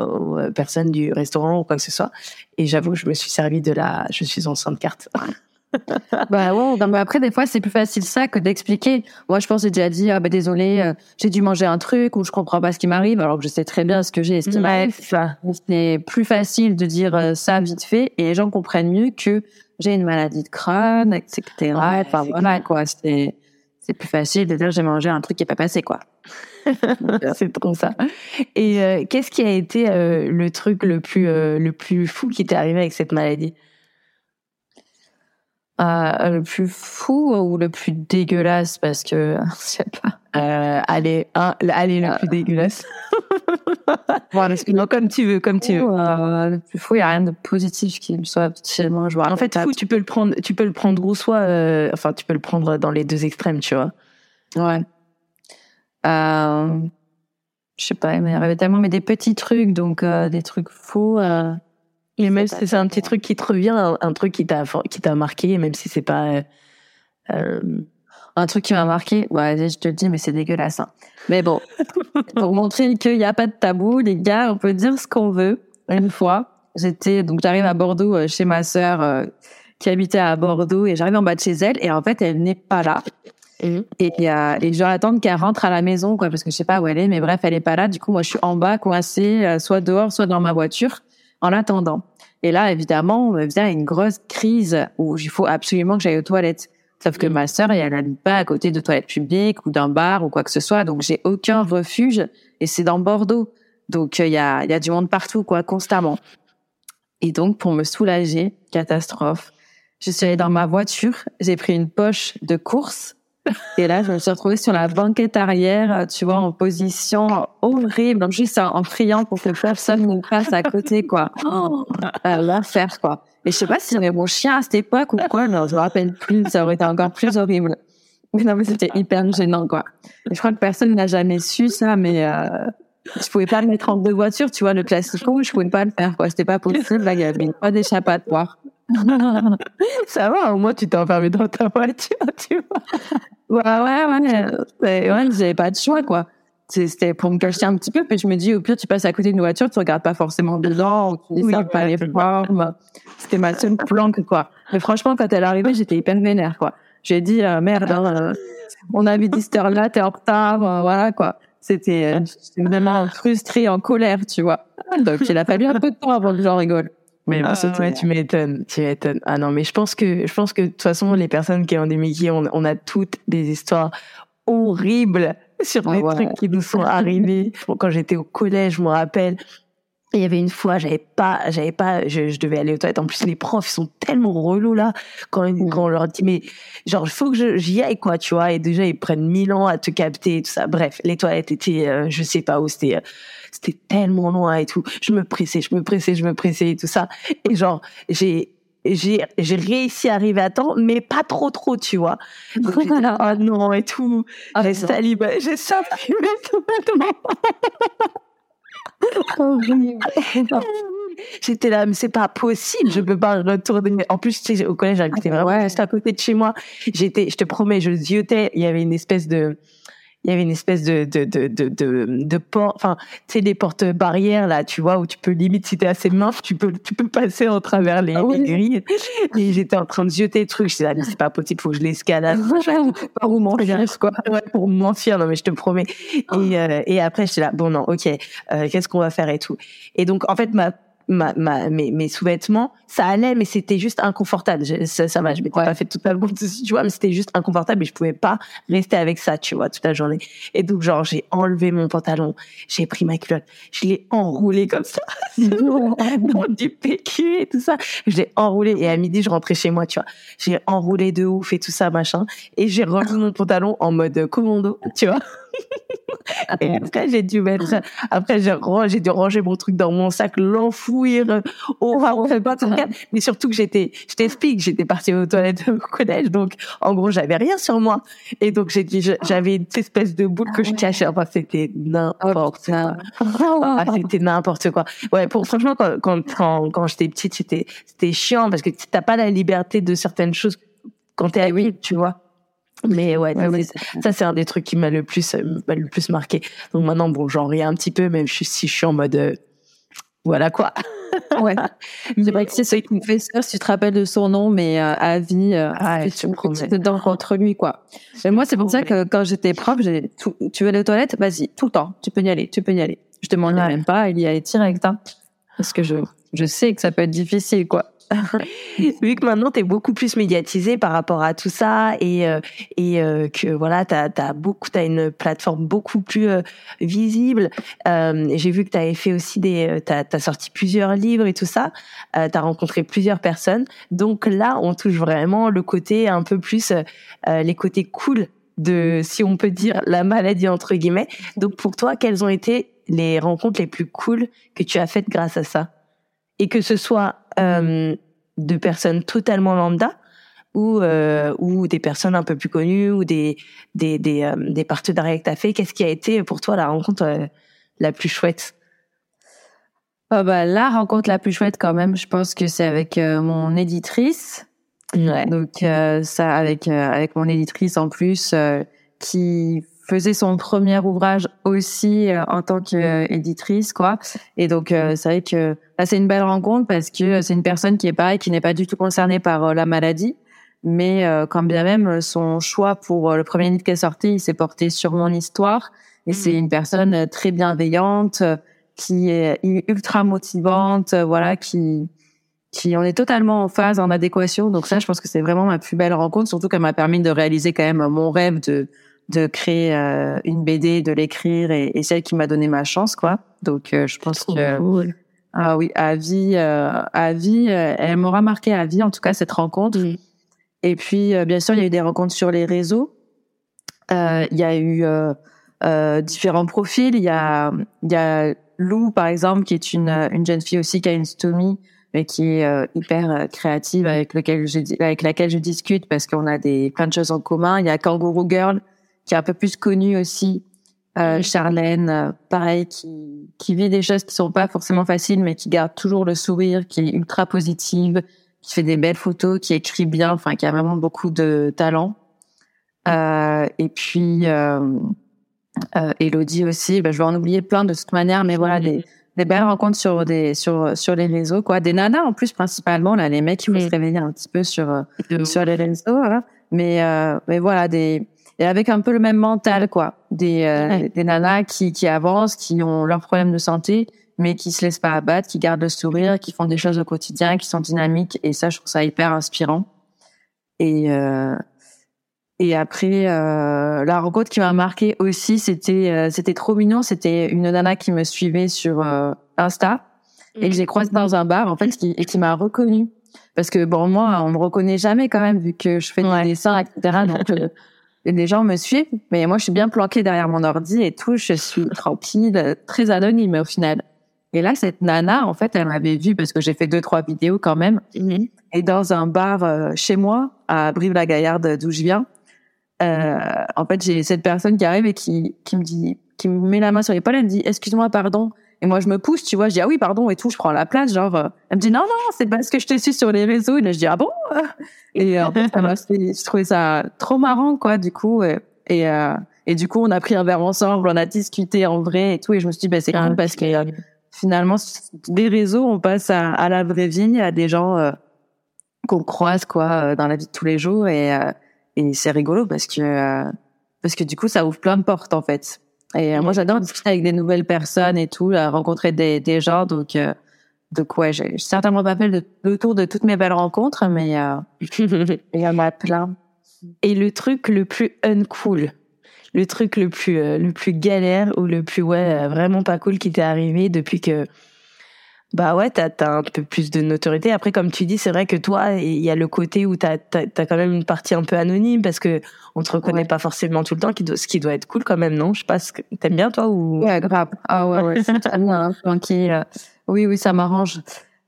aux personnes du restaurant ou quoi que ce soit. Et j'avoue, je me suis servi de la, je suis enceinte carte. bah ouais, non, mais après, des fois, c'est plus facile ça que d'expliquer. Moi, je pense que j'ai déjà dit, ah bah désolé, euh, j'ai dû manger un truc ou je comprends pas ce qui m'arrive, alors que je sais très bien ce que j'ai et ce qui m'arrive. ça. C'est plus facile de dire euh, ça vite fait et les gens comprennent mieux que j'ai une maladie de crâne, etc. Ouais, enfin voilà quoi, c'est c'est plus facile de dire j'ai mangé un truc qui est pas passé quoi. c'est trop ça. Et euh, qu'est-ce qui a été le truc le plus le plus fou qui t'est arrivé avec cette maladie? Euh, le plus fou ou le plus dégueulasse? Parce que je sais pas. euh, Allez, un, allez le plus dégueulasse. Voilà, parce que non, comme tu veux, comme tu veux. euh, le plus fou, il y a rien de positif qui me soit absolument joué. En fait, fou, tu peux le prendre, tu peux le prendre ou soit, euh, enfin, tu peux le prendre dans les deux extrêmes, tu vois. Ouais. Euh, je sais pas, il arrivé tellement, mais des petits trucs, donc euh, des trucs fous. Euh, Et même si c'est un petit truc qui te revient, un, un truc qui t'a qui t'a marqué, même si c'est pas. euh, euh, un truc qui m'a marqué, ouais, je te le dis, mais c'est dégueulasse. hein. Mais bon, pour montrer qu'il n'y a pas de tabou, les gars, on peut dire ce qu'on veut. Une fois, j'étais, donc j'arrive à Bordeaux euh, chez ma sœur euh, qui habitait à Bordeaux et j'arrive en bas de chez elle et en fait, elle n'est pas là. Mhm. Et, il y a- et je dois attendre qu'elle rentre à la maison, quoi, parce que je sais pas où elle est, mais bref, elle est pas là. Du coup, moi, je suis en bas, coincée, euh, soit dehors, soit dans ma voiture, en l'attendant. Et là, évidemment, me vient une grosse crise où il faut absolument que j'aille aux toilettes. Sauf que Mhm. ma sœur, elle n'habite pas à côté de toilettes publiques ou d'un bar ou quoi que ce soit, donc j'ai aucun refuge. Et c'est dans Bordeaux, donc euh, il y a y a du monde partout, quoi, constamment. Et donc, pour me soulager, catastrophe, je suis allée dans ma voiture, j'ai pris une poche de course. Et là, je me suis retrouvée sur la banquette arrière, euh, tu vois, en position horrible, donc juste en, priant pour que personne ne passe à côté, quoi. Oh, euh, l'affaire, quoi. Et je sais pas si j'avais mon chien à cette époque ou quoi, non, je me rappelle plus, ça aurait été encore plus horrible. Mais non, mais c'était hyper gênant, quoi. Et je crois que personne n'a jamais su ça, mais euh, je pouvais pas le mettre en deux voitures, tu vois, le classico, je pouvais pas le faire, quoi. C'était pas possible, là, il y avait pas d'échappatoire. Ça va, au moins tu t'es enfermé dans ta voiture, tu vois. Ouais, ouais, ouais. Ouais, j'avais pas de choix, quoi. C'était pour me cacher un petit peu, puis je me dis, au pire, tu passes à côté d'une voiture, tu regardes pas forcément dedans, tu Oui, desserres pas les formes. C'était ma seule planque, quoi. Mais franchement, quand elle est arrivée, j'étais hyper vénère, quoi. J'ai dit, euh, merde, hein, euh, on avait dit cette heure-là, t'es en retard, euh, voilà, quoi. C'était euh, j'étais vraiment frustrée, en colère, tu vois. Donc, il a fallu un peu de temps avant que j'en rigole. Mais bon, Ah, c'était- ouais, tu m'étonnes, tu m'étonnes. Ah non, mais je pense que je pense que de toute façon les personnes qui ont des Mickey, on, on a toutes des histoires horribles sur des trucs qui nous sont arrivés. Quand j'étais au collège, je me rappelle, il y avait une fois, j'avais pas, j'avais pas, je, je, devais aller aux toilettes. En plus, les profs, ils sont tellement relous là quand, quand on leur dit, mais genre, il faut que j'y aille quoi, tu vois. Et déjà, ils prennent mille ans à te capter et tout ça. Bref, les toilettes étaient, euh, je sais pas où, c'était, euh, c'était tellement loin et tout. Je me pressais, je me pressais, je me pressais et tout ça. Et genre, j'ai, j'ai j'ai réussi à arriver à temps mais pas trop trop tu vois donc oh non et tout ah, j'ai sali j'ai sali J'étais là, mais c'est pas possible, je peux pas retourner. En plus, tu sais, au collège, j'habitais vraiment juste à côté de chez moi. J'étais, je te promets, je ziotais, il y avait une espèce de, il y avait une espèce de de de de de, enfin tu sais les portes barrières là tu vois où tu peux limite si t'es assez mince tu peux tu peux passer en travers les, ah grilles. Et j'étais en train de jeter le truc je disais c'est pas possible faut que je l'escalade. Pas où mentir quoi. ouais, pour mentir non mais je te promets. Et euh, et après j'étais là bon non ok euh, qu'est-ce qu'on va faire et tout. Et donc en fait ma ma, ma, mes, mes sous-vêtements, ça allait, mais c'était juste inconfortable. ça, ça va, je m'étais pas fait toute la bouffe dessus, tu vois, mais c'était juste inconfortable et je pouvais pas rester avec ça, tu vois, toute la journée. Et donc, genre, j'ai enlevé mon pantalon, j'ai pris ma culotte, je l'ai enroulé comme ça, dans du PQ et tout ça. Je l'ai enroulé et à midi, je rentrais chez moi, tu vois. J'ai enroulé de ouf et tout ça, machin. Et j'ai rendu mon pantalon en mode commando, tu vois. Et après, j'ai dû mettre, après, j'ai, j'ai dû ranger mon truc dans mon sac, l'enfouir au pas mais surtout que j'étais, je t'explique, j'étais partie aux toilettes au collège, donc, en gros, j'avais rien sur moi. Et donc, j'ai dit, j'avais une espèce de boule que je cachais. Enfin, c'était n'importe quoi. Ah, c'était n'importe quoi. Ouais, pour, franchement, quand, quand, quand, j'étais petite, c'était, c'était chiant parce que t'as pas la liberté de certaines choses quand t'es oui. tu vois. Mais ouais, ça c'est un des trucs qui m'a le plus euh, le plus marqué. Donc maintenant bon, j'en ris un petit peu même si je suis en mode euh, voilà quoi. ouais. C'est vrai que c'est ce confesseur, si tu te rappelles de son nom, mais euh, à vie, euh, ah, tu dans contre lui, quoi. Mais moi, c'est pour ça que quand j'étais prof, j'ai tout, tu veux aller aux toilettes, vas-y, tout le temps, tu peux y aller, tu peux y aller. Je demandais même pas, il y allait direct, hein, parce que je, je sais que ça peut être difficile, quoi. Vu que maintenant tu es beaucoup plus médiatisé par rapport à tout ça et euh, et euh, que voilà, tu as, beaucoup une plateforme beaucoup plus euh, visible. j'ai vu que tu avais fait aussi des tu as, sorti plusieurs livres et tout ça. tu as rencontré plusieurs personnes. Donc là, on touche vraiment le côté un peu plus les côtés cool de si on peut dire la maladie entre guillemets. Donc pour toi, quelles ont été les rencontres les plus cool que tu as faites grâce à ça? Et que ce soit euh, de personnes totalement lambda ou euh, ou des personnes un peu plus connues ou des des des, euh, des partenariats que tu as fait. Qu'est-ce qui a été pour toi la rencontre la plus chouette? Oh bah la rencontre la plus chouette quand même je pense que c'est avec mon éditrice. Ouais. donc ça avec avec mon éditrice en plus qui faisait son premier ouvrage aussi euh, en tant qu'éditrice, quoi. Et donc, euh, c'est vrai que là, c'est une belle rencontre parce que c'est une personne qui est pareil, qui n'est pas du tout concernée par euh, la maladie, mais quand bien même son choix pour le premier livre qui est sorti, il s'est porté sur mon histoire. Et c'est mmh. une personne très bienveillante, qui est ultra motivante, voilà, qui qui on est totalement en phase, en adéquation. Donc ça, je pense que c'est vraiment ma plus belle rencontre, surtout qu'elle m'a permis de réaliser quand même mon rêve de de créer euh, une BD, de l'écrire et, et, celle qui m'a donné ma chance, quoi. Donc, euh, je pense que ah oui, à vie, euh, à vie, elle m'aura marqué à vie, en tout cas cette rencontre. Et puis, bien sûr, il y a eu des rencontres sur les réseaux. il y a eu différents profils. Il y a, il y a Lou, par exemple, qui est une, une jeune fille aussi qui a une stomie mais qui est hyper créative avec lequel je, avec laquelle je discute parce qu'on a des plein de choses en commun. Il y a Kangaroo Girl qui est un peu plus connue aussi. Euh, Charlène, euh, pareil, qui, qui vit des choses qui sont pas forcément faciles, mais qui garde toujours le sourire, qui est ultra positive, qui fait des belles photos, qui écrit bien, enfin, qui a vraiment beaucoup de talent. Euh, et puis, euh, euh, Elodie aussi, ben, je vais en oublier plein de toute manière, mais voilà, des, des belles rencontres sur des sur sur les réseaux, quoi. Des nanas en plus principalement, là, les mecs, il faut se réveiller un petit peu sur euh, sur les réseaux, hein. mais mais voilà des et avec un peu le même mental quoi. Des euh, des nanas qui qui avancent qui ont leurs problèmes de santé mais qui se laissent pas abattre qui gardent le sourire qui font des choses au quotidien qui sont dynamiques. Et ça je trouve ça hyper inspirant. Et euh, Et après, euh, la rencontre qui m'a marqué aussi, c'était euh, c'était trop mignon. C'était une nana qui me suivait sur euh, Insta. Et que j'ai croisé dans un bar en fait, qui, et qui m'a reconnue. Parce que bon, moi, on me reconnaît jamais quand même vu que je fais des dessins, etc. Donc les gens me suivent, mais moi, je suis bien planquée derrière mon ordi et tout. Je suis tranquille, très anonyme au final. Et là, cette nana, en fait, elle m'avait vue parce que j'ai fait deux, trois vidéos quand même. Mhm. Et dans un bar chez moi, à Brive-la-Gaillarde, d'où je viens, euh, en fait, j'ai cette personne qui arrive et qui, qui me dit, qui me met la main sur l'épaule, elle me dit, excuse-moi, pardon. Et moi, je me pousse, tu vois, je dis, ah oui, pardon, et tout, je prends la place, genre, euh, elle me dit, non, non, c'est parce que je te suis sur les réseaux. Et là, je dis, ah bon? Et en fait, ça m'a je trouvais ça trop marrant, quoi, du coup. Et, et, euh, et, du coup, on a pris un verre ensemble, on a discuté en vrai et tout. Et je me suis dit, bah, c'est cool parce que finalement, des réseaux, on passe à, à la vraie vie, à des gens qu'on croise, quoi, dans la vie de tous les jours. Et, et c'est rigolo parce que euh, parce que du coup ça ouvre plein de portes en fait. Et euh, moi j'adore discuter avec des nouvelles personnes et tout, rencontrer des, des gens donc euh, donc ouais, j'ai certainement pas fait le, tour de toutes mes belles rencontres mais il y en a plein. Et le truc le plus uncool, le truc le plus le plus galère ou le plus ouais vraiment pas cool qui t'est arrivé depuis que bah ouais, t'as as un peu plus de notoriété. Après, comme tu dis, c'est vrai que toi, il y a le côté où t'as as, quand même une partie un peu anonyme parce que on te reconnaît pas forcément tout le temps, qui doit, ce qui doit être cool quand même, non? Je sais pas, t'aimes bien toi ou? Ouais, grave. Ah ouais, ouais, c'est bien, tranquille. Oui, oui, ça m'arrange.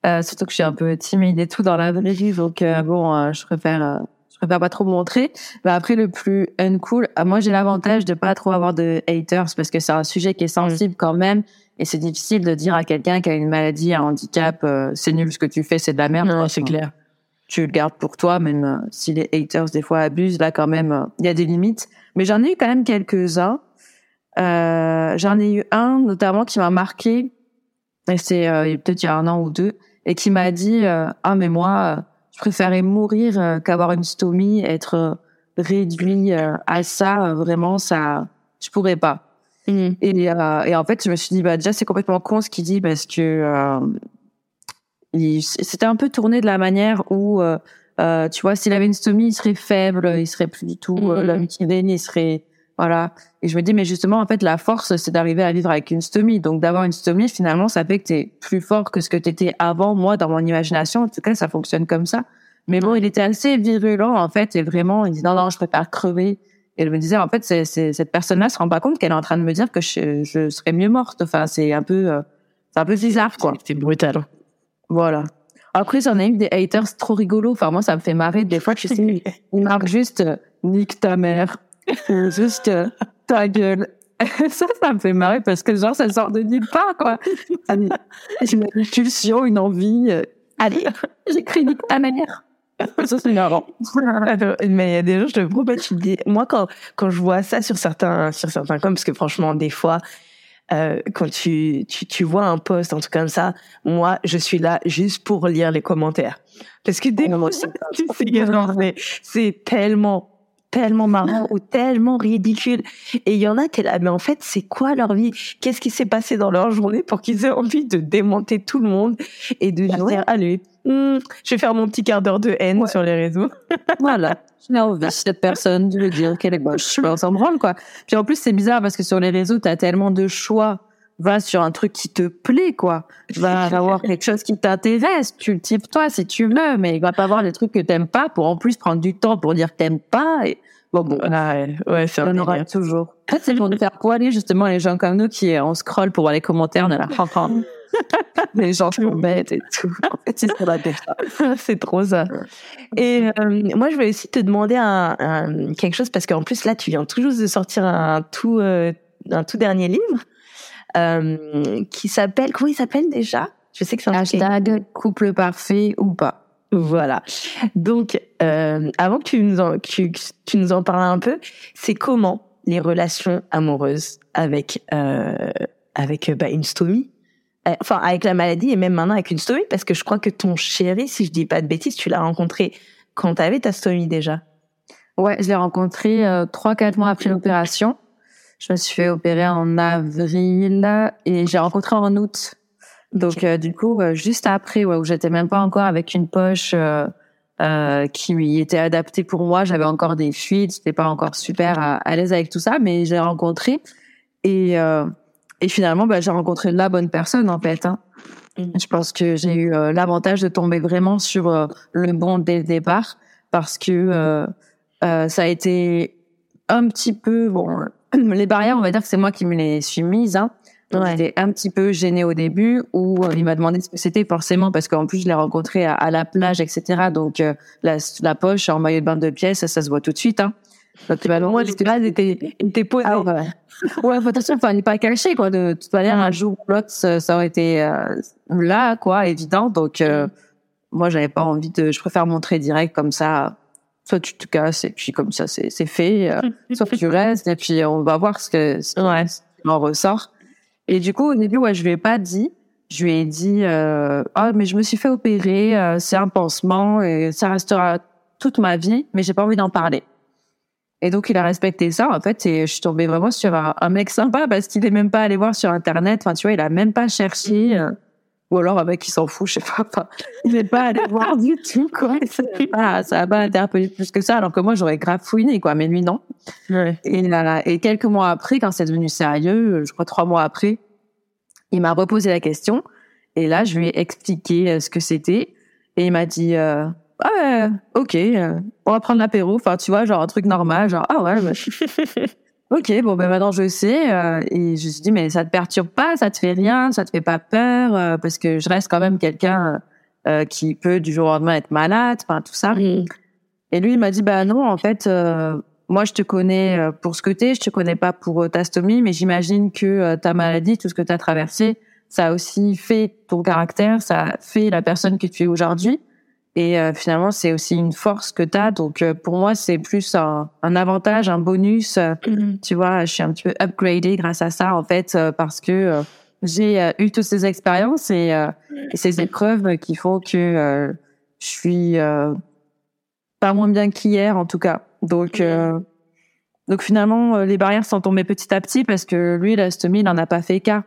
Euh, surtout que je suis un peu timide et tout dans la vraie vie, donc euh, bon, euh, je préfère. Euh, je préfère pas trop me montrer. Mais après, le plus uncool, moi j'ai l'avantage de pas trop avoir de haters parce que c'est un sujet qui est sensible quand même et c'est difficile de dire à quelqu'un qui a une maladie, un handicap, euh, c'est nul ce que tu fais, c'est de la merde. Non, c'est clair. Tu le gardes pour toi, même euh, si les haters des fois abusent, là quand même, euh, il y a des limites. Mais j'en ai eu quand même quelques-uns. j'en ai eu un notamment qui m'a marqué, et c'est peut-être il y a un an ou deux, et qui m'a dit ah mais moi je préférais mourir qu'avoir une stomie, être réduit à ça, vraiment ça, je pourrais pas. Mm. Et, euh, et, en fait, je me suis dit, bah, déjà, c'est complètement con ce qu'il dit parce que euh, c'était un peu tourné de la manière où, euh, euh, tu vois, s'il avait une stomie, il serait faible, il serait plus du tout mm. l'homme qu'il est, il serait, voilà. Et je me dis, mais justement, en fait, la force, c'est d'arriver à vivre avec une stomie. Donc, d'avoir une stomie, finalement, ça fait que tu es plus fort que ce que tu étais avant. Moi, dans mon imagination, en tout cas, ça fonctionne comme ça. Mais bon, il était assez virulent, en fait, et vraiment, il dit, non, non, je préfère crever elle me disait, en fait, c'est, cette personne-là se rend pas compte qu'elle est en train de me dire que je, je serais mieux morte. Enfin, c'est un peu, euh, c'est un peu bizarre, quoi. C'est brutal. Voilà. Après, j'en ai eu des haters trop rigolos. Enfin, moi, ça me fait marrer. Des fois, tu sais, ils marquent juste, euh, nique ta mère. juste, euh, ta gueule. ça, ça me fait marrer parce que genre, ça sort de nulle part, quoi. J'ai une pulsion, une envie. allez, j'écris nique ta mère. Ça, c'est marrant. mais il y a des gens, je te promets, tu dis, moi, quand, quand je vois ça sur certains, sur certains coms, parce que franchement, des fois, euh, quand tu, tu, tu vois un post, un truc comme ça, moi, je suis là juste pour lire les commentaires. Parce que des fois, c'est tellement tellement marrant ou tellement ridicule. Et il y en a, qui là, mais en fait, c'est quoi leur vie? Qu'est-ce qui s'est passé dans leur journée pour qu'ils aient envie de démonter tout le monde et de dire, allez, hmm, je vais faire mon petit quart d'heure de haine sur les réseaux. voilà. Je envie, cette personne, de lui dire qu'elle est moche. On s'en branle, quoi. Puis en plus, c'est bizarre parce que sur les réseaux, tu as tellement de choix va sur un truc qui te plaît, quoi. Va avoir quelque chose qui t'intéresse. Tu le types toi si tu veux, mais il va pas avoir des trucs que t'aimes pas pour en plus prendre du temps pour dire que t'aimes pas. Et... Bon, bon. Ah ouais, c'est On aura toujours. En fait, c'est pour nous faire poiler, justement, les gens comme nous qui, on scroll pour voir les commentaires, on a la les gens sont bêtes et tout. En fait, c'est C'est trop ça. Et euh, moi, je voulais aussi te demander un, quelque chose parce qu'en plus, là, tu viens toujours de sortir un tout, euh, un tout dernier livre euh, qui s'appelle, comment il s'appelle déjà? Je sais que c'est un hashtag couple parfait ou pas. Voilà. Donc, euh, avant que tu nous en, tu, tu nous en parles un peu, c'est comment les relations amoureuses avec euh, avec bah, une stomie, euh, enfin avec la maladie et même maintenant avec une stomie, parce que je crois que ton chéri, si je dis pas de bêtises, tu l'as rencontré quand tu avais ta stomie déjà? Ouais, je l'ai rencontré euh, trois quatre mois après l'opération. Je me suis fait opérer en avril et j'ai rencontré en août. Donc euh, du coup, euh, juste après, ouais, où j'étais même pas encore avec une poche, euh, euh, qui était adapté pour moi. J'avais encore des fuites, j'étais pas encore super à, l'aise avec tout ça, mais j'ai rencontré et euh, et finalement, bah, j'ai rencontré la bonne personne en fait. Hein. Mm. Je pense que j'ai eu euh, l'avantage de tomber vraiment sur euh, le bon dès le départ parce que euh, ça a été un petit peu bon. Les barrières, on va dire que c'est moi qui me les suis mises. Hein. Ouais. J'étais un petit peu gênée au début où il m'a demandé ce que c'était forcément parce qu'en plus je l'ai rencontré à, la plage, etc. Donc la, la, poche en maillot de bain de pièces, ça, ça se voit tout de suite. Hein. Donc, bah, moi, les là, était, était posé. Ah, ouais. ouais, attention, enfin, n'est pas caché, quoi. De toute manière, un jour ou l'autre, ça, aurait été euh, là, quoi, évident. Donc, euh, moi, j'avais pas envie de. Je préfère montrer direct comme ça. Soit tu te casses et puis comme ça, c'est fait. Euh, soit tu restes et puis on va voir ce que ce ouais. en ressort. Et du coup, au début, ouais, je lui ai pas dit. Je lui ai dit, euh, ah, mais je me suis fait opérer, euh, c'est un pansement et ça restera toute ma vie, mais j'ai pas envie d'en parler. Et donc, il a respecté ça, en fait, et je suis tombée vraiment sur un, mec sympa parce qu'il est même pas allé voir sur Internet. Enfin, tu vois, il a même pas cherché. Euh, ou alors un mec qui s'en fout, je sais pas. Il n'est pas allé voir du tout, quoi. Ça ça a pas interpellé plus que ça, alors que moi, j'aurais grave fouiné, quoi. Mais lui, non. Ouais. Et, là, et quelques mois après, quand c'est devenu sérieux, je crois trois mois après, il m'a reposé la question. Et là, je lui ai expliqué euh, ce que c'était. Et il m'a dit, euh, ouais, ok, euh, on va prendre l'apéro. Enfin, tu vois, genre un truc normal, genre, ah ouais, bah, ok, bon, ben maintenant je sais. Euh, et je me suis dit, mais ça te perturbe pas, ça te fait rien, ça te fait pas peur, euh, parce que je reste quand même quelqu'un qui peut du jour au lendemain être malade, enfin, tout ça. Mm. Et lui, il m'a dit, bah non, en fait, moi, je te connais pour ce que t'es, je te connais pas pour ta stomie, mais j'imagine que ta maladie, tout ce que tu as traversé, ça a aussi fait ton caractère, ça a fait la personne que tu es aujourd'hui. Et euh, finalement, c'est aussi une force que tu as. Donc, euh, pour moi, c'est plus un, un, avantage, un bonus. Euh, mm-hmm. Tu vois, je suis un petit peu upgradée grâce à ça, en fait, parce que j'ai eu toutes ces expériences et, et, ces épreuves qui font que je suis pas moins bien qu'hier, en tout cas. Donc, mm-hmm. donc finalement, les barrières sont tombées petit à petit parce que lui, la stomie, il n'en a pas fait cas.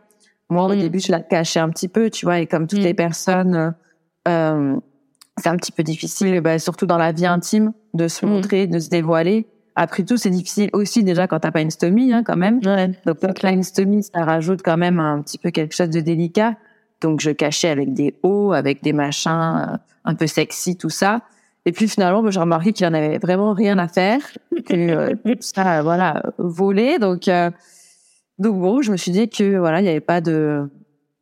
Moi, au mm. début, je la cachais un petit peu, tu vois, et comme toutes mm. les personnes... Euh, c'est un petit peu difficile, bah, surtout dans la vie intime, de se mm. montrer, de se dévoiler. Après tout, c'est difficile aussi déjà quand t'as pas une stomie, hein, quand même. Ouais. Donc là, une stomie, ça rajoute quand même un petit peu quelque chose de délicat. Donc je cachais avec des hauts, avec des machins euh, un peu sexy, tout ça. Et puis finalement, bah, j'ai remarqué qu'il y en avait vraiment rien à faire, que euh, ça, voilà, volé. Donc euh, donc bon, je me suis dit que voilà, il y avait pas de,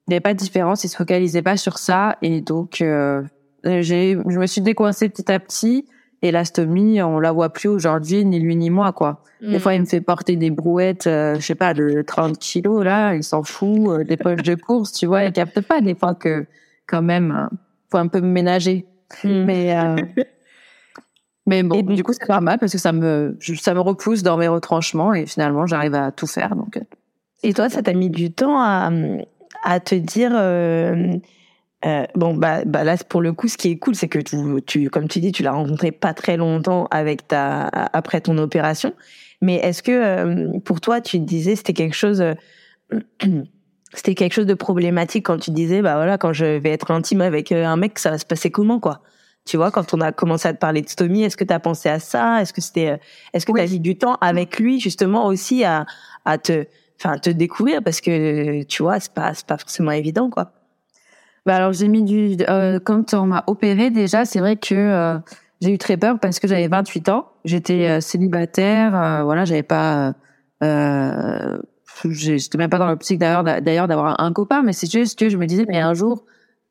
il y avait pas de différence, il se focalisait pas sur ça, et donc euh, j'ai, je me suis décoincée petit à petit. Et l'astomie, on la voit plus aujourd'hui, ni lui ni moi, quoi. Des fois, il me fait porter des brouettes, euh, je sais pas, de 30 kilos, là, il s'en fout, euh, des poches de course, tu vois, il capte pas des fois que, quand même, faut un peu me ménager. Mm. Mais, mais bon, du coup, c'est pas mal parce que ça me, ça me repousse dans mes retranchements et finalement, j'arrive à tout faire, donc. Et toi, ça t'a mis du temps à, à te dire, euh, bon, bah, bah là, pour le coup, ce qui est cool, c'est que tu, tu, comme tu dis, tu l'as rencontré pas très longtemps avec ta, après ton opération. Mais est-ce que euh, pour toi, tu te disais, c'était quelque chose, euh, c'était quelque chose de problématique quand tu disais, bah voilà, quand je vais être intime avec un mec, ça va se passer comment, quoi? Tu vois, quand on a commencé à te parler de stomie, est-ce que tu as pensé à ça? Est-ce que c'était, est-ce que tu as mis du temps avec lui justement aussi à, à te, enfin, te découvrir? Parce que tu vois, c'est pas, c'est pas forcément évident, quoi. Bah alors j'ai mis du euh, quand on m'a opéré déjà, c'est vrai que euh, j'ai eu très peur parce que j'avais 28 ans, j'étais euh, célibataire, euh, voilà, j'avais pas euh, j'étais même pas dans l'optique d'ailleurs d'ailleurs d'avoir un, copain, mais c'est juste que je me disais mais un jour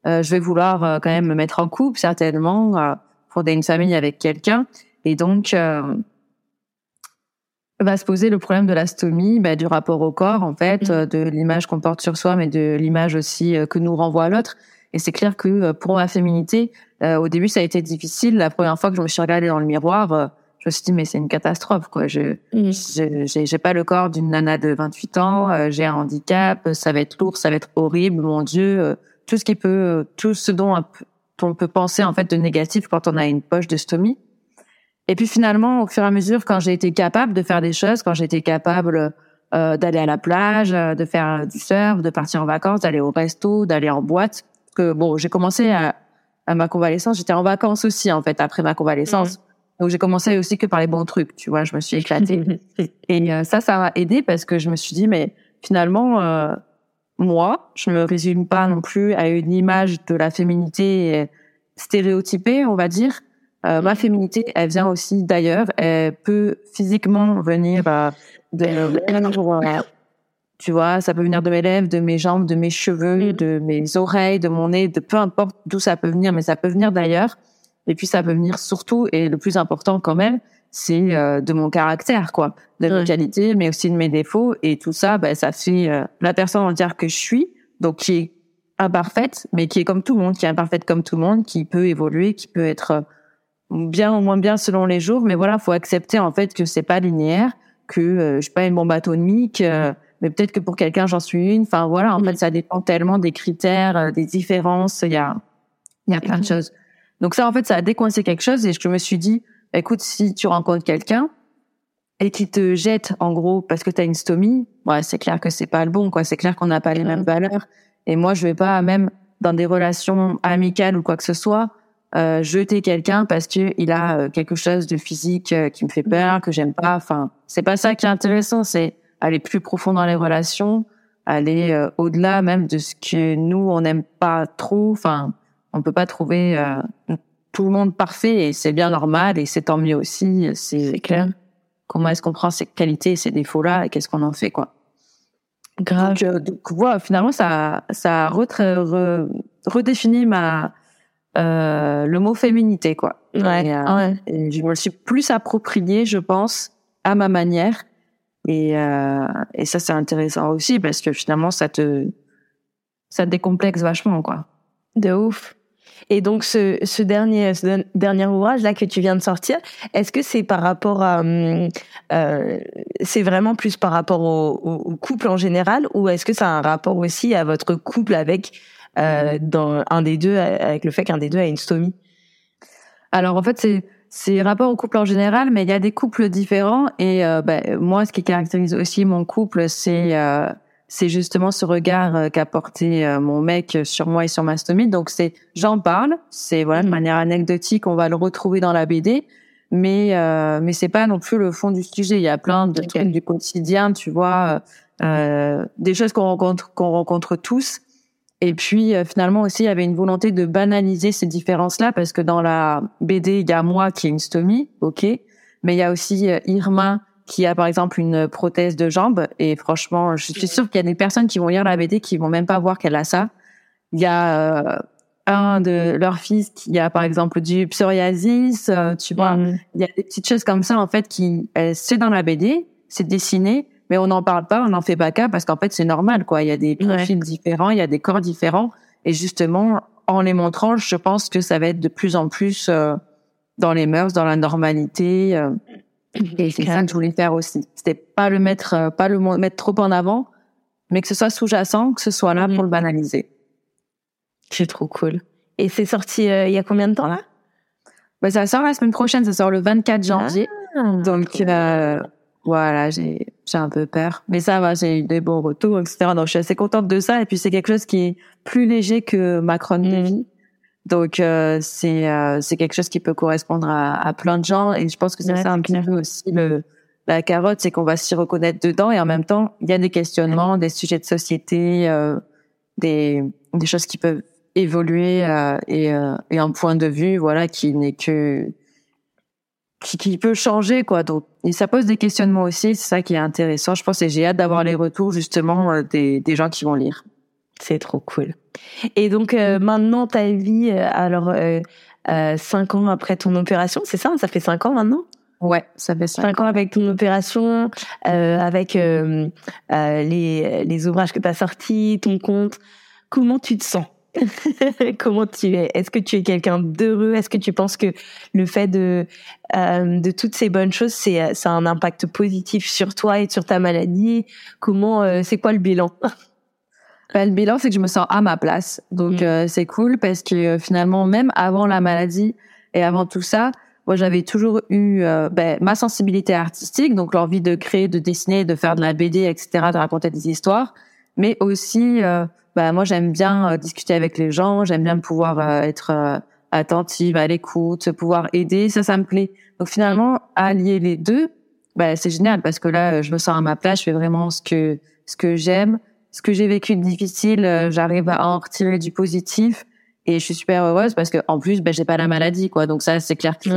je vais vouloir quand même me mettre en couple certainement, fonder une famille avec quelqu'un. Et donc va se poser le problème de l'astomie, bah, du rapport au corps en fait, mm. de l'image qu'on porte sur soi, mais de l'image aussi euh, que nous renvoie l'autre. Et c'est clair que euh, pour ma féminité, euh, au début ça a été difficile. La première fois que je me suis regardée dans le miroir, je me suis dit mais c'est une catastrophe quoi. Je mm. j'ai pas le corps d'une nana de 28 ans, j'ai un handicap, ça va être lourd, ça va être horrible, mon Dieu, tout ce qui peut, tout ce dont on peut penser en fait de négatif quand on a une poche de stomie. Et puis finalement, au fur et à mesure, quand j'ai été capable de faire des choses, quand j'ai été capable euh, d'aller à la plage, euh, de faire du surf, de partir en vacances, d'aller au resto, d'aller en boîte, que bon, j'ai commencé à, à ma convalescence, j'étais en vacances aussi en fait après ma convalescence. Mmh. Donc j'ai commencé aussi que par les bons trucs, tu vois, je me suis éclatée. et euh, ça, ça m'a aidé parce que je me suis dit, mais finalement, euh, moi, je me résume pas non plus à une image de la féminité stéréotypée, on va dire. Euh, ma féminité, elle vient aussi d'ailleurs. Elle peut physiquement venir euh, de, tu vois, ça peut venir de mes lèvres, de mes jambes, de mes cheveux, de mes oreilles, de mon nez, de peu importe d'où ça peut venir, mais ça peut venir d'ailleurs. Et puis ça peut venir surtout, et le plus important quand même, c'est euh, de mon caractère, quoi, de mes qualités, mais aussi de mes défauts. Et tout ça, ben, ça fait euh, la personne entière que je suis, donc qui est imparfaite, mais qui est comme tout le monde, qui est imparfaite comme tout le monde, qui peut évoluer, qui peut être euh, bien ou moins bien selon les jours. Mais voilà, faut accepter en fait que c'est pas linéaire, que je suis pas une bombe atomique. mais peut-être que pour quelqu'un j'en suis une. Enfin voilà, en fait ça dépend tellement des critères, des différences. Il y a il y a plein de choses. Donc ça, en fait, ça a décoincé quelque chose et je me suis dit, écoute, si tu rencontres quelqu'un et qui te jette, en gros, parce que tu as une stomie, ouais, c'est clair que c'est pas le bon, quoi. C'est clair qu'on n'a pas les mêmes valeurs. Et moi, je vais pas, même dans des relations amicales ou quoi que ce soit, euh, jeter quelqu'un parce que il a euh, quelque chose de physique euh, qui me fait peur, que j'aime pas. Enfin, c'est pas ça qui est intéressant. C'est aller plus profond dans les relations, aller euh, au-delà même de ce que nous on n'aime pas trop. Enfin, on peut pas trouver euh, tout le monde parfait et c'est bien normal et c'est tant mieux aussi. C'est clair. Comment est-ce qu'on prend ces qualités et ces défauts-là et qu'est-ce qu'on en fait, quoi? Grave. Donc, euh, donc finalement, ça, ça a redéfini ma, euh, le mot féminité, quoi. Ouais, ouais. Et je me le suis plus approprié, je pense, à ma manière. Et, euh, et ça, c'est intéressant aussi parce que finalement, ça te, ça te décomplexe vachement, quoi. De ouf. Et donc ce, ce dernier ce dernier ouvrage là que tu viens de sortir, est-ce que c'est par rapport à hum, euh, c'est vraiment plus par rapport au, au, couple en général ou est-ce que ça a un rapport aussi à votre couple avec euh, dans un des deux avec le fait qu'un des deux a une stomie Alors en fait c'est c'est rapport au couple en général, mais il y a des couples différents et euh, ben, moi ce qui caractérise aussi mon couple c'est euh, c'est justement ce regard euh, qu'a porté euh, mon mec sur moi et sur ma stomie. Donc c'est, j'en parle, c'est voilà de mm. manière anecdotique, on va le retrouver dans la BD, mais euh, mais c'est pas non plus le fond du sujet. Il y a plein de trucs du quotidien, tu vois, euh, des choses qu'on rencontre qu'on rencontre tous. Et puis finalement aussi, il y avait une volonté de banaliser ces différences-là parce que dans la BD, il y a moi qui ai une stomie, ok, mais il y a aussi Irma qui a par exemple une prothèse de jambe et franchement, je suis sûre qu'il y a des personnes qui vont lire la BD qui vont même pas voir qu'elle a ça. Il y a euh, un de leurs fils qui a par exemple du psoriasis, euh, tu vois, mm. il y a des petites choses comme ça en fait qui c'est dans la BD, c'est dessiné, mais on n'en parle pas, on n'en fait pas cas parce qu'en fait c'est normal quoi, il y a des profils différents, il y a des corps différents et justement en les montrant, je pense que ça va être de plus en plus euh, dans les mœurs, dans la normalité. Et c'est ça que je voulais faire aussi. C'était pas le mettre, euh, pas le mettre trop en avant, mais que ce soit sous-jacent, que ce soit là pour le banaliser. C'est trop cool. Et c'est sorti euh, il y a combien de temps là? Bah, Ça sort la semaine prochaine, ça sort le 24 janvier. Ah, Donc euh, voilà, j'ai j'ai un peu peur, mais ça va, j'ai eu des bons retours, etc. Donc je suis assez contente de ça. Et puis c'est quelque chose qui est plus léger que ma chronique de mmh. vie. Donc euh, c'est euh, c'est quelque chose qui peut correspondre à, à, plein de gens et je pense que c'est ça un petit peu aussi le la carotte, c'est qu'on va s'y reconnaître dedans et en même temps il y a des questionnements, des sujets de société, euh, des des choses qui peuvent évoluer euh, et euh, et un point de vue voilà qui n'est que qui, qui, peut changer quoi donc et ça pose des questionnements aussi c'est ça qui est intéressant je pense et j'ai hâte d'avoir les retours justement des des gens qui vont lire c'est trop cool. Et donc euh, maintenant ta vie, euh, alors euh, euh, cinq ans après ton opération, c'est ça Ça fait cinq ans maintenant? Ouais, ça fait cinq, ans. avec ton opération, avec les, les ouvrages que tu as sortis, ton compte. Comment tu te sens? Comment tu es? Est-ce que tu es quelqu'un d'heureux? Est-ce que tu penses que le fait de de toutes ces bonnes choses, c'est ça a un impact positif sur toi et sur ta maladie? Comment C'est quoi le bilan? Ben, le bilan, c'est que je me sens à ma place. Donc, mm. euh, c'est cool parce que euh, finalement, même avant la maladie et avant tout ça, moi, j'avais toujours eu euh, ben, ma sensibilité artistique, donc l'envie de créer, de dessiner, de faire de la BD, etc., de raconter des histoires. Mais aussi, ben, moi, j'aime bien discuter avec les gens, j'aime bien pouvoir être attentive, à l'écoute, pouvoir aider, ça, ça me plaît. Donc finalement, allier les deux, bah, c'est génial parce que là, je me sens à ma place, je fais vraiment ce que ce que j'aime, ce que j'ai vécu de difficile, euh, j'arrive à en retirer du positif et je suis super heureuse parce que en plus, bah, j'ai pas la maladie, quoi. Donc ça, c'est clair que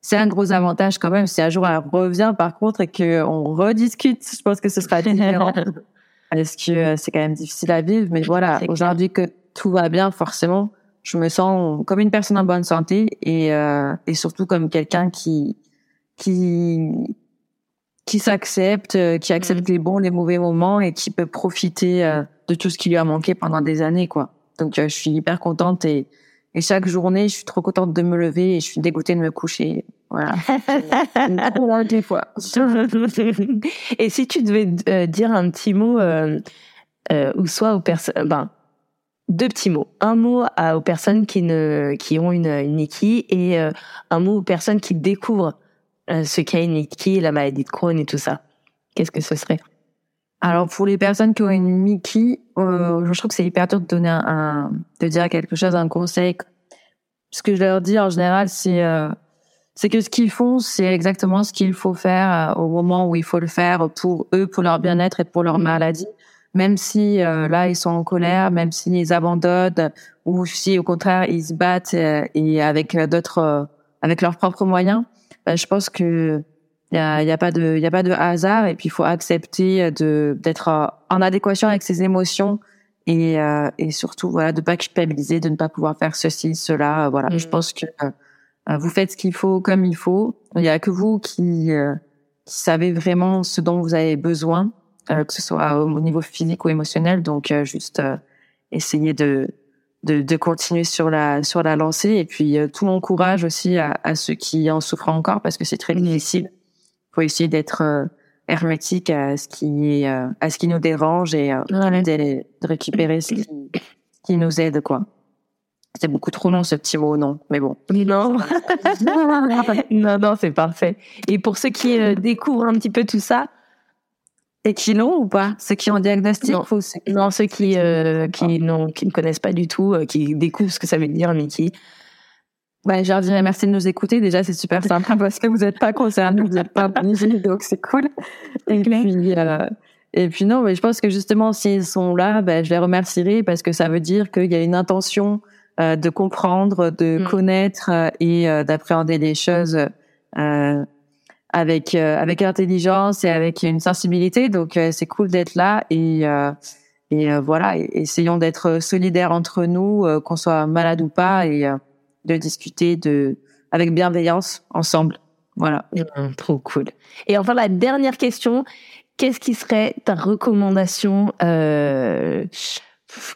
c'est, euh, un gros avantage quand même. Si un jour elle revient, par contre, et que on rediscute, je pense que ce sera différent. parce que euh, c'est quand même difficile à vivre. Mais voilà, aujourd'hui que tout va bien, forcément, je me sens comme une personne en bonne santé et, euh, et surtout comme quelqu'un qui qui qui s'accepte, euh, qui accepte mm. les bons, les mauvais moments et qui peut profiter euh, de tout ce qui lui a manqué pendant des années, quoi. Donc, je suis hyper contente et, et chaque journée, je suis trop contente de me lever et je suis dégoûtée de me coucher. Voilà. des fois. et si tu devais dire un petit mot, euh, ou soit aux personnes, ben, deux petits mots. Un mot aux personnes qui ne qui ont une, une et euh, un mot aux personnes qui découvrent euh, ce qu'est une Niki, la maladie de Crohn et tout ça. Qu'est-ce que ce serait? Alors pour les personnes qui ont une Niki, euh, je trouve que c'est hyper dur de donner un, de dire quelque chose, un conseil. Ce que je leur dis en général, c'est c'est que ce qu'ils font, c'est exactement ce qu'il faut faire au moment où il faut le faire pour eux, pour leur bien-être et pour leur maladie. Même si euh, là ils sont en colère, même s'ils abandonnent ou si au contraire ils se battent euh, et avec euh, d'autres, avec leurs propres moyens, ben, je pense que il y a, y a, pas de, il y a pas de hasard et puis il faut accepter de d'être en adéquation avec ses émotions et et surtout voilà de pas culpabiliser, de ne pas pouvoir faire ceci, cela. Voilà, je mmh. pense que vous faites ce qu'il faut comme il faut. Il y a que vous qui qui savez vraiment ce dont vous avez besoin euh, que ce soit au niveau physique ou émotionnel. Donc euh, juste euh, essayer de, de, de continuer sur la sur la lancée et puis tout mon courage aussi à, à, ceux qui en souffrent encore parce que c'est très difficile. Faut essayer d'être hermétique à ce qui est, à ce qui nous dérange et de, de, récupérer ce qui, qui nous aide quoi. C'est beaucoup trop long ce petit mot, non Mais bon. Non. non, non, c'est parfait. Et pour ceux qui découvrent un petit peu tout ça, et qui l'ont ou pas? Ceux qui ont un diagnostic Non, non ceux qui, euh, qui, non, qui ne connaissent pas du tout, euh, qui découvrent ce que ça veut dire, Mickey. Ouais, je leur dirais merci de nous écouter. Déjà, c'est super sympa parce que vous n'êtes pas concernés, vous n'êtes pas organisés, donc c'est cool. Et puis, euh, et puis non, mais je pense que justement, s'ils sont là, ben, je les remercierai parce que ça veut dire qu'il y a une intention euh, de comprendre, de mm. connaître euh, et d'appréhender les choses avec euh, avec intelligence et avec une sensibilité. Donc euh, c'est cool d'être là et euh, et voilà, essayons d'être solidaires entre nous, qu'on soit malade ou pas, et de discuter de avec bienveillance ensemble. Voilà. Mmh, trop cool. Et enfin la dernière question, qu'est-ce qui serait ta recommandation euh,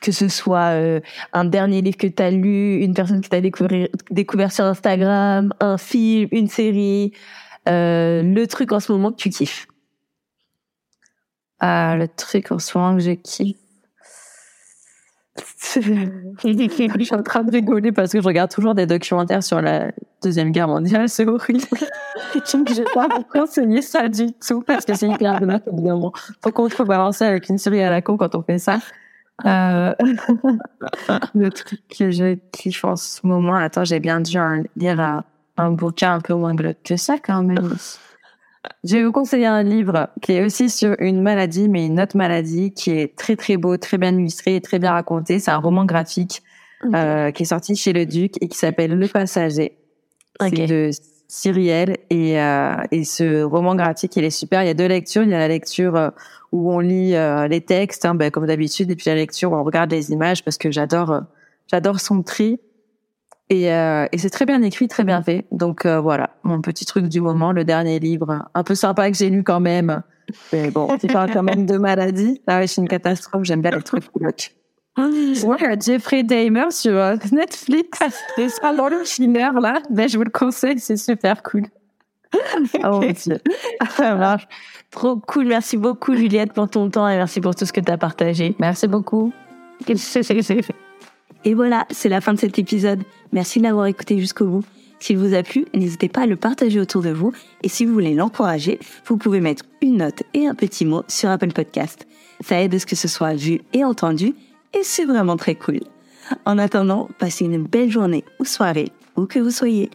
que ce soit un dernier livre que tu as lu, une personne que tu as découvert, découvert sur Instagram, un film, une série, euh, le truc en ce moment que tu kiffes? Ah, Le truc en ce moment que je kiffe. je suis en train de rigoler parce que je regarde toujours des documentaires sur la deuxième guerre mondiale, c'est horrible. je ne vais pas vous conseiller ça du tout parce que c'est hyper bien évidemment. Faut qu'on trouve balancer avec une série à la con quand on fait ça. Euh... le truc que je kiffe en ce moment, attends, j'ai bien dû lire à un bouquin un peu moins glauque que ça quand même. Je vais vous conseiller un livre qui est aussi sur une maladie, mais une autre maladie qui est très très beau, très bien illustré et très bien raconté. C'est un roman graphique euh, qui est sorti chez Le Duc et qui s'appelle Le Passager. C'est de Cyrielle et, euh, et ce roman graphique, il est super. Il y a deux lectures. Il y a la lecture euh, où on lit euh, les textes, hein, ben, comme d'habitude, et puis la lecture où on regarde les images parce que j'adore, euh, j'adore son tri. Et, euh, et c'est très bien écrit, très bien fait. Donc euh, voilà, mon petit truc du moment, le dernier livre, un peu sympa que j'ai lu quand même. Mais bon, tu parles quand même de maladie. Ah ouais, c'est une catastrophe. J'aime bien les trucs. Ouais, Jeffrey Dahmer sur euh, Netflix. C'est ça, le Schiller, là. Ben, je vous le conseille, c'est super cool. oh Ça marche. Trop cool. Merci beaucoup, Juliette, pour ton temps et merci pour tout ce que tu as partagé. Merci beaucoup. Et voilà, c'est la fin de cet épisode. Merci de l'avoir écouté jusqu'au bout. S'il vous a plu, n'hésitez pas à le partager autour de vous. Et si vous voulez l'encourager, vous pouvez mettre une note et un petit mot sur Apple Podcast. Ça aide à ce que ce soit vu et entendu. Et c'est vraiment très cool. En attendant, passez une belle journée ou soirée, où que vous soyez.